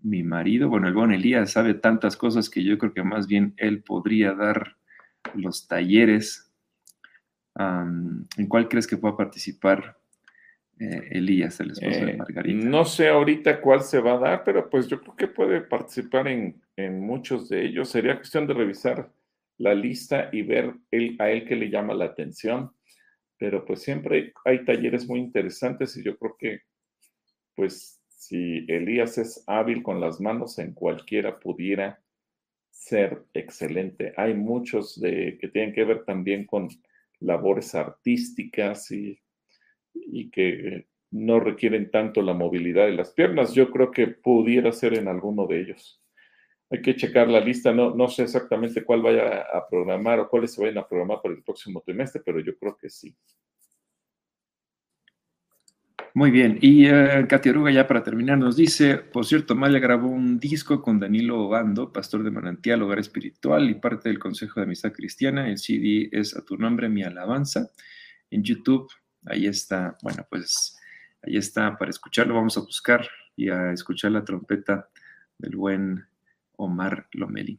mi marido? Bueno, el buen Elías sabe tantas cosas que yo creo que más bien él podría dar los talleres. ¿En cuál crees que pueda participar eh, Elías, el esposo de eh, Margarita?
No sé ahorita cuál se va a dar, pero pues yo creo que puede participar en, en muchos de ellos. Sería cuestión de revisar la lista y ver a él que le llama la atención. Pero pues siempre hay talleres muy interesantes y yo creo que pues si Elías es hábil con las manos, en cualquiera pudiera ser excelente. Hay muchos de, que tienen que ver también con labores artísticas y, y que no requieren tanto la movilidad de las piernas. Yo creo que pudiera ser en alguno de ellos. hay que checar la lista. No, no sé exactamente cuál vaya a programar o cuáles se vayan a programar para el próximo trimestre, pero yo creo que sí.
Muy bien, y uh, Katia Aruga ya para terminar nos dice, por cierto, Maya grabó un disco con Danilo Obando, pastor de Manantial, Hogar Espiritual y parte del Consejo de Amistad Cristiana. El CD es A Tu Nombre, Mi Alabanza. En YouTube, ahí está, bueno, pues ahí está para escucharlo. Vamos a buscar y a escuchar la trompeta del buen Omar Lomeli.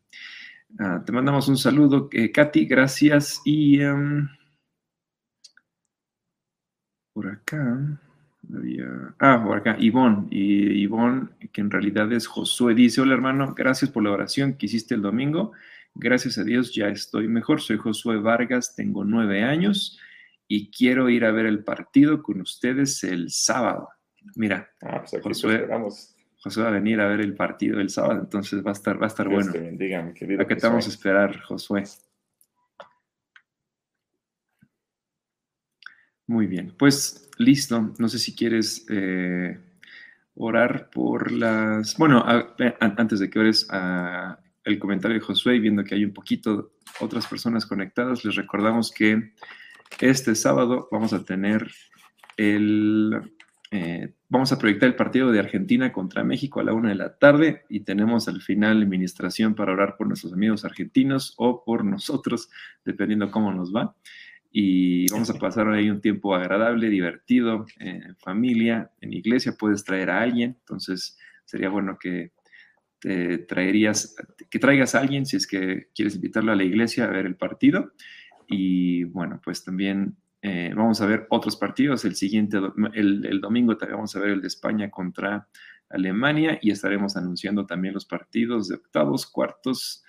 Uh, te mandamos un saludo, eh, Katy, gracias. Y um, por acá ah, por acá, Ivonne. Y Ivonne, que en realidad es Josué, dice, hola hermano, gracias por la oración que hiciste el domingo. Gracias a Dios ya estoy mejor. Soy Josué Vargas, tengo nueve años y quiero ir a ver el partido con ustedes el sábado. Mira,
ah, pues
Josué, Josué, va a venir a ver el partido el sábado, entonces va a estar, va a estar bueno. Acá te vamos a esperar, Josué. Muy bien, pues listo. No sé si quieres eh, orar por las... Bueno, antes de que ores el comentario de Josué, viendo que hay un poquito otras personas conectadas, les recordamos que este sábado vamos a tener el... Eh, vamos a proyectar el partido de Argentina contra México a la una de la tarde y tenemos al final administración para orar por nuestros amigos argentinos o por nosotros, dependiendo cómo nos va y *laughs* vamos a pasar ahí un tiempo agradable, divertido, en familia, en iglesia, puedes traer a alguien, entonces sería bueno que te traerías, que traigas a alguien si es que quieres invitarlo a la iglesia a ver el partido. Y bueno, pues también eh, vamos a ver otros partidos, el siguiente, el, el domingo también vamos a ver el de España contra Alemania y estaremos anunciando también los partidos de octavos, cuartos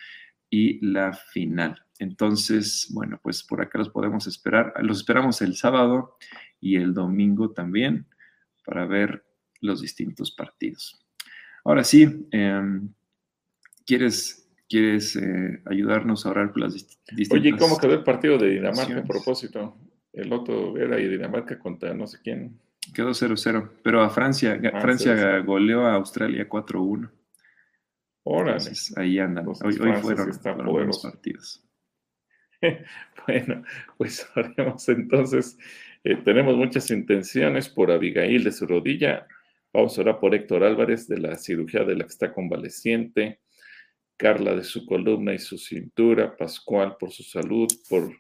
y la final. Entonces, bueno, pues por acá los podemos esperar. Los esperamos el sábado y el domingo también para ver los distintos partidos. Ahora sí, em, ¿quieres, quieres eh, ayudarnos a orar por las distintas
Oye, ¿cómo quedó el partido de Dinamarca a propósito? El otro era y Dinamarca contra no sé quién.
Quedó 0-0, pero a Francia, ah, Francia goleó a Australia 4-1.
Órale.
ahí andan.
Pues
hoy, hoy fueron, los partidos. *laughs*
bueno, pues *laughs* haremos entonces. Eh, tenemos muchas intenciones por Abigail de su rodilla. Vamos a orar por Héctor Álvarez de la cirugía de la que está convaleciente. Carla de su columna y su cintura. Pascual por su salud. Por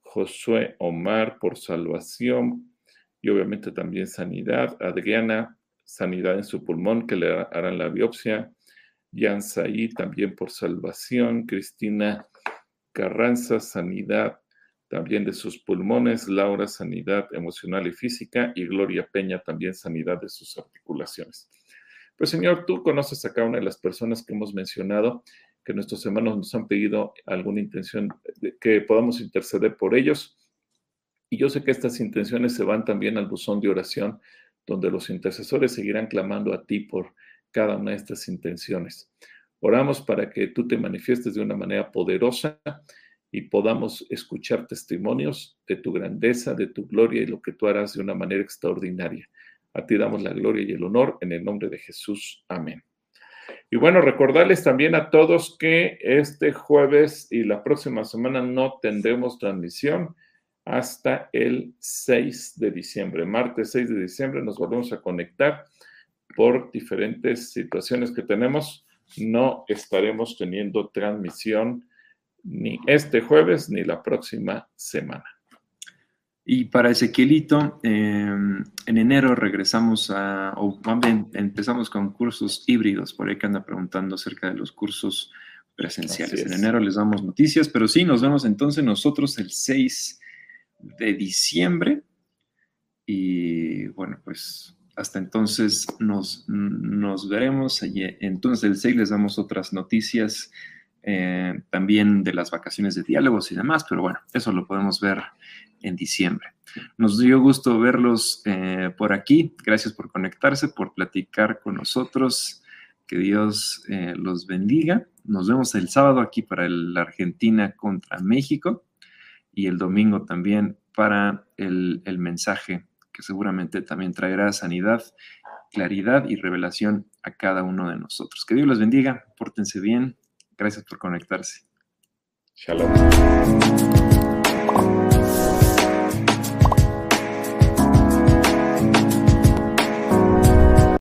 Josué Omar por salvación. Y obviamente también sanidad. Adriana, sanidad en su pulmón que le harán la biopsia. Jan Saí también por salvación, Cristina Carranza, sanidad también de sus pulmones, Laura, sanidad emocional y física, y Gloria Peña, también sanidad de sus articulaciones. Pues Señor, tú conoces a cada una de las personas que hemos mencionado, que nuestros hermanos nos han pedido alguna intención de que podamos interceder por ellos. Y yo sé que estas intenciones se van también al buzón de oración, donde los intercesores seguirán clamando a ti por cada una de estas intenciones. Oramos para que tú te manifiestes de una manera poderosa y podamos escuchar testimonios de tu grandeza, de tu gloria y lo que tú harás de una manera extraordinaria. A ti damos la gloria y el honor en el nombre de Jesús. Amén. Y bueno, recordarles también a todos que este jueves y la próxima semana no tendremos transmisión hasta el 6 de diciembre. Martes 6 de diciembre nos volvemos a conectar por diferentes situaciones que tenemos, no estaremos teniendo transmisión ni este jueves ni la próxima semana.
Y para Ezequielito, em, en enero regresamos a, o bien empezamos con cursos híbridos, por ahí que anda preguntando acerca de los cursos presenciales. En enero les damos noticias, pero sí, nos vemos entonces nosotros el 6 de diciembre. Y bueno, pues hasta entonces nos, nos veremos. Entonces el 6 les damos otras noticias eh, también de las vacaciones de diálogos y demás, pero bueno, eso lo podemos ver en diciembre. Nos dio gusto verlos eh, por aquí. Gracias por conectarse, por platicar con nosotros. Que Dios eh, los bendiga. Nos vemos el sábado aquí para la Argentina contra México y el domingo también para el, el mensaje que seguramente también traerá sanidad, claridad y revelación a cada uno de nosotros. Que Dios los bendiga, pórtense bien Gracias por conectarse.
Shalom.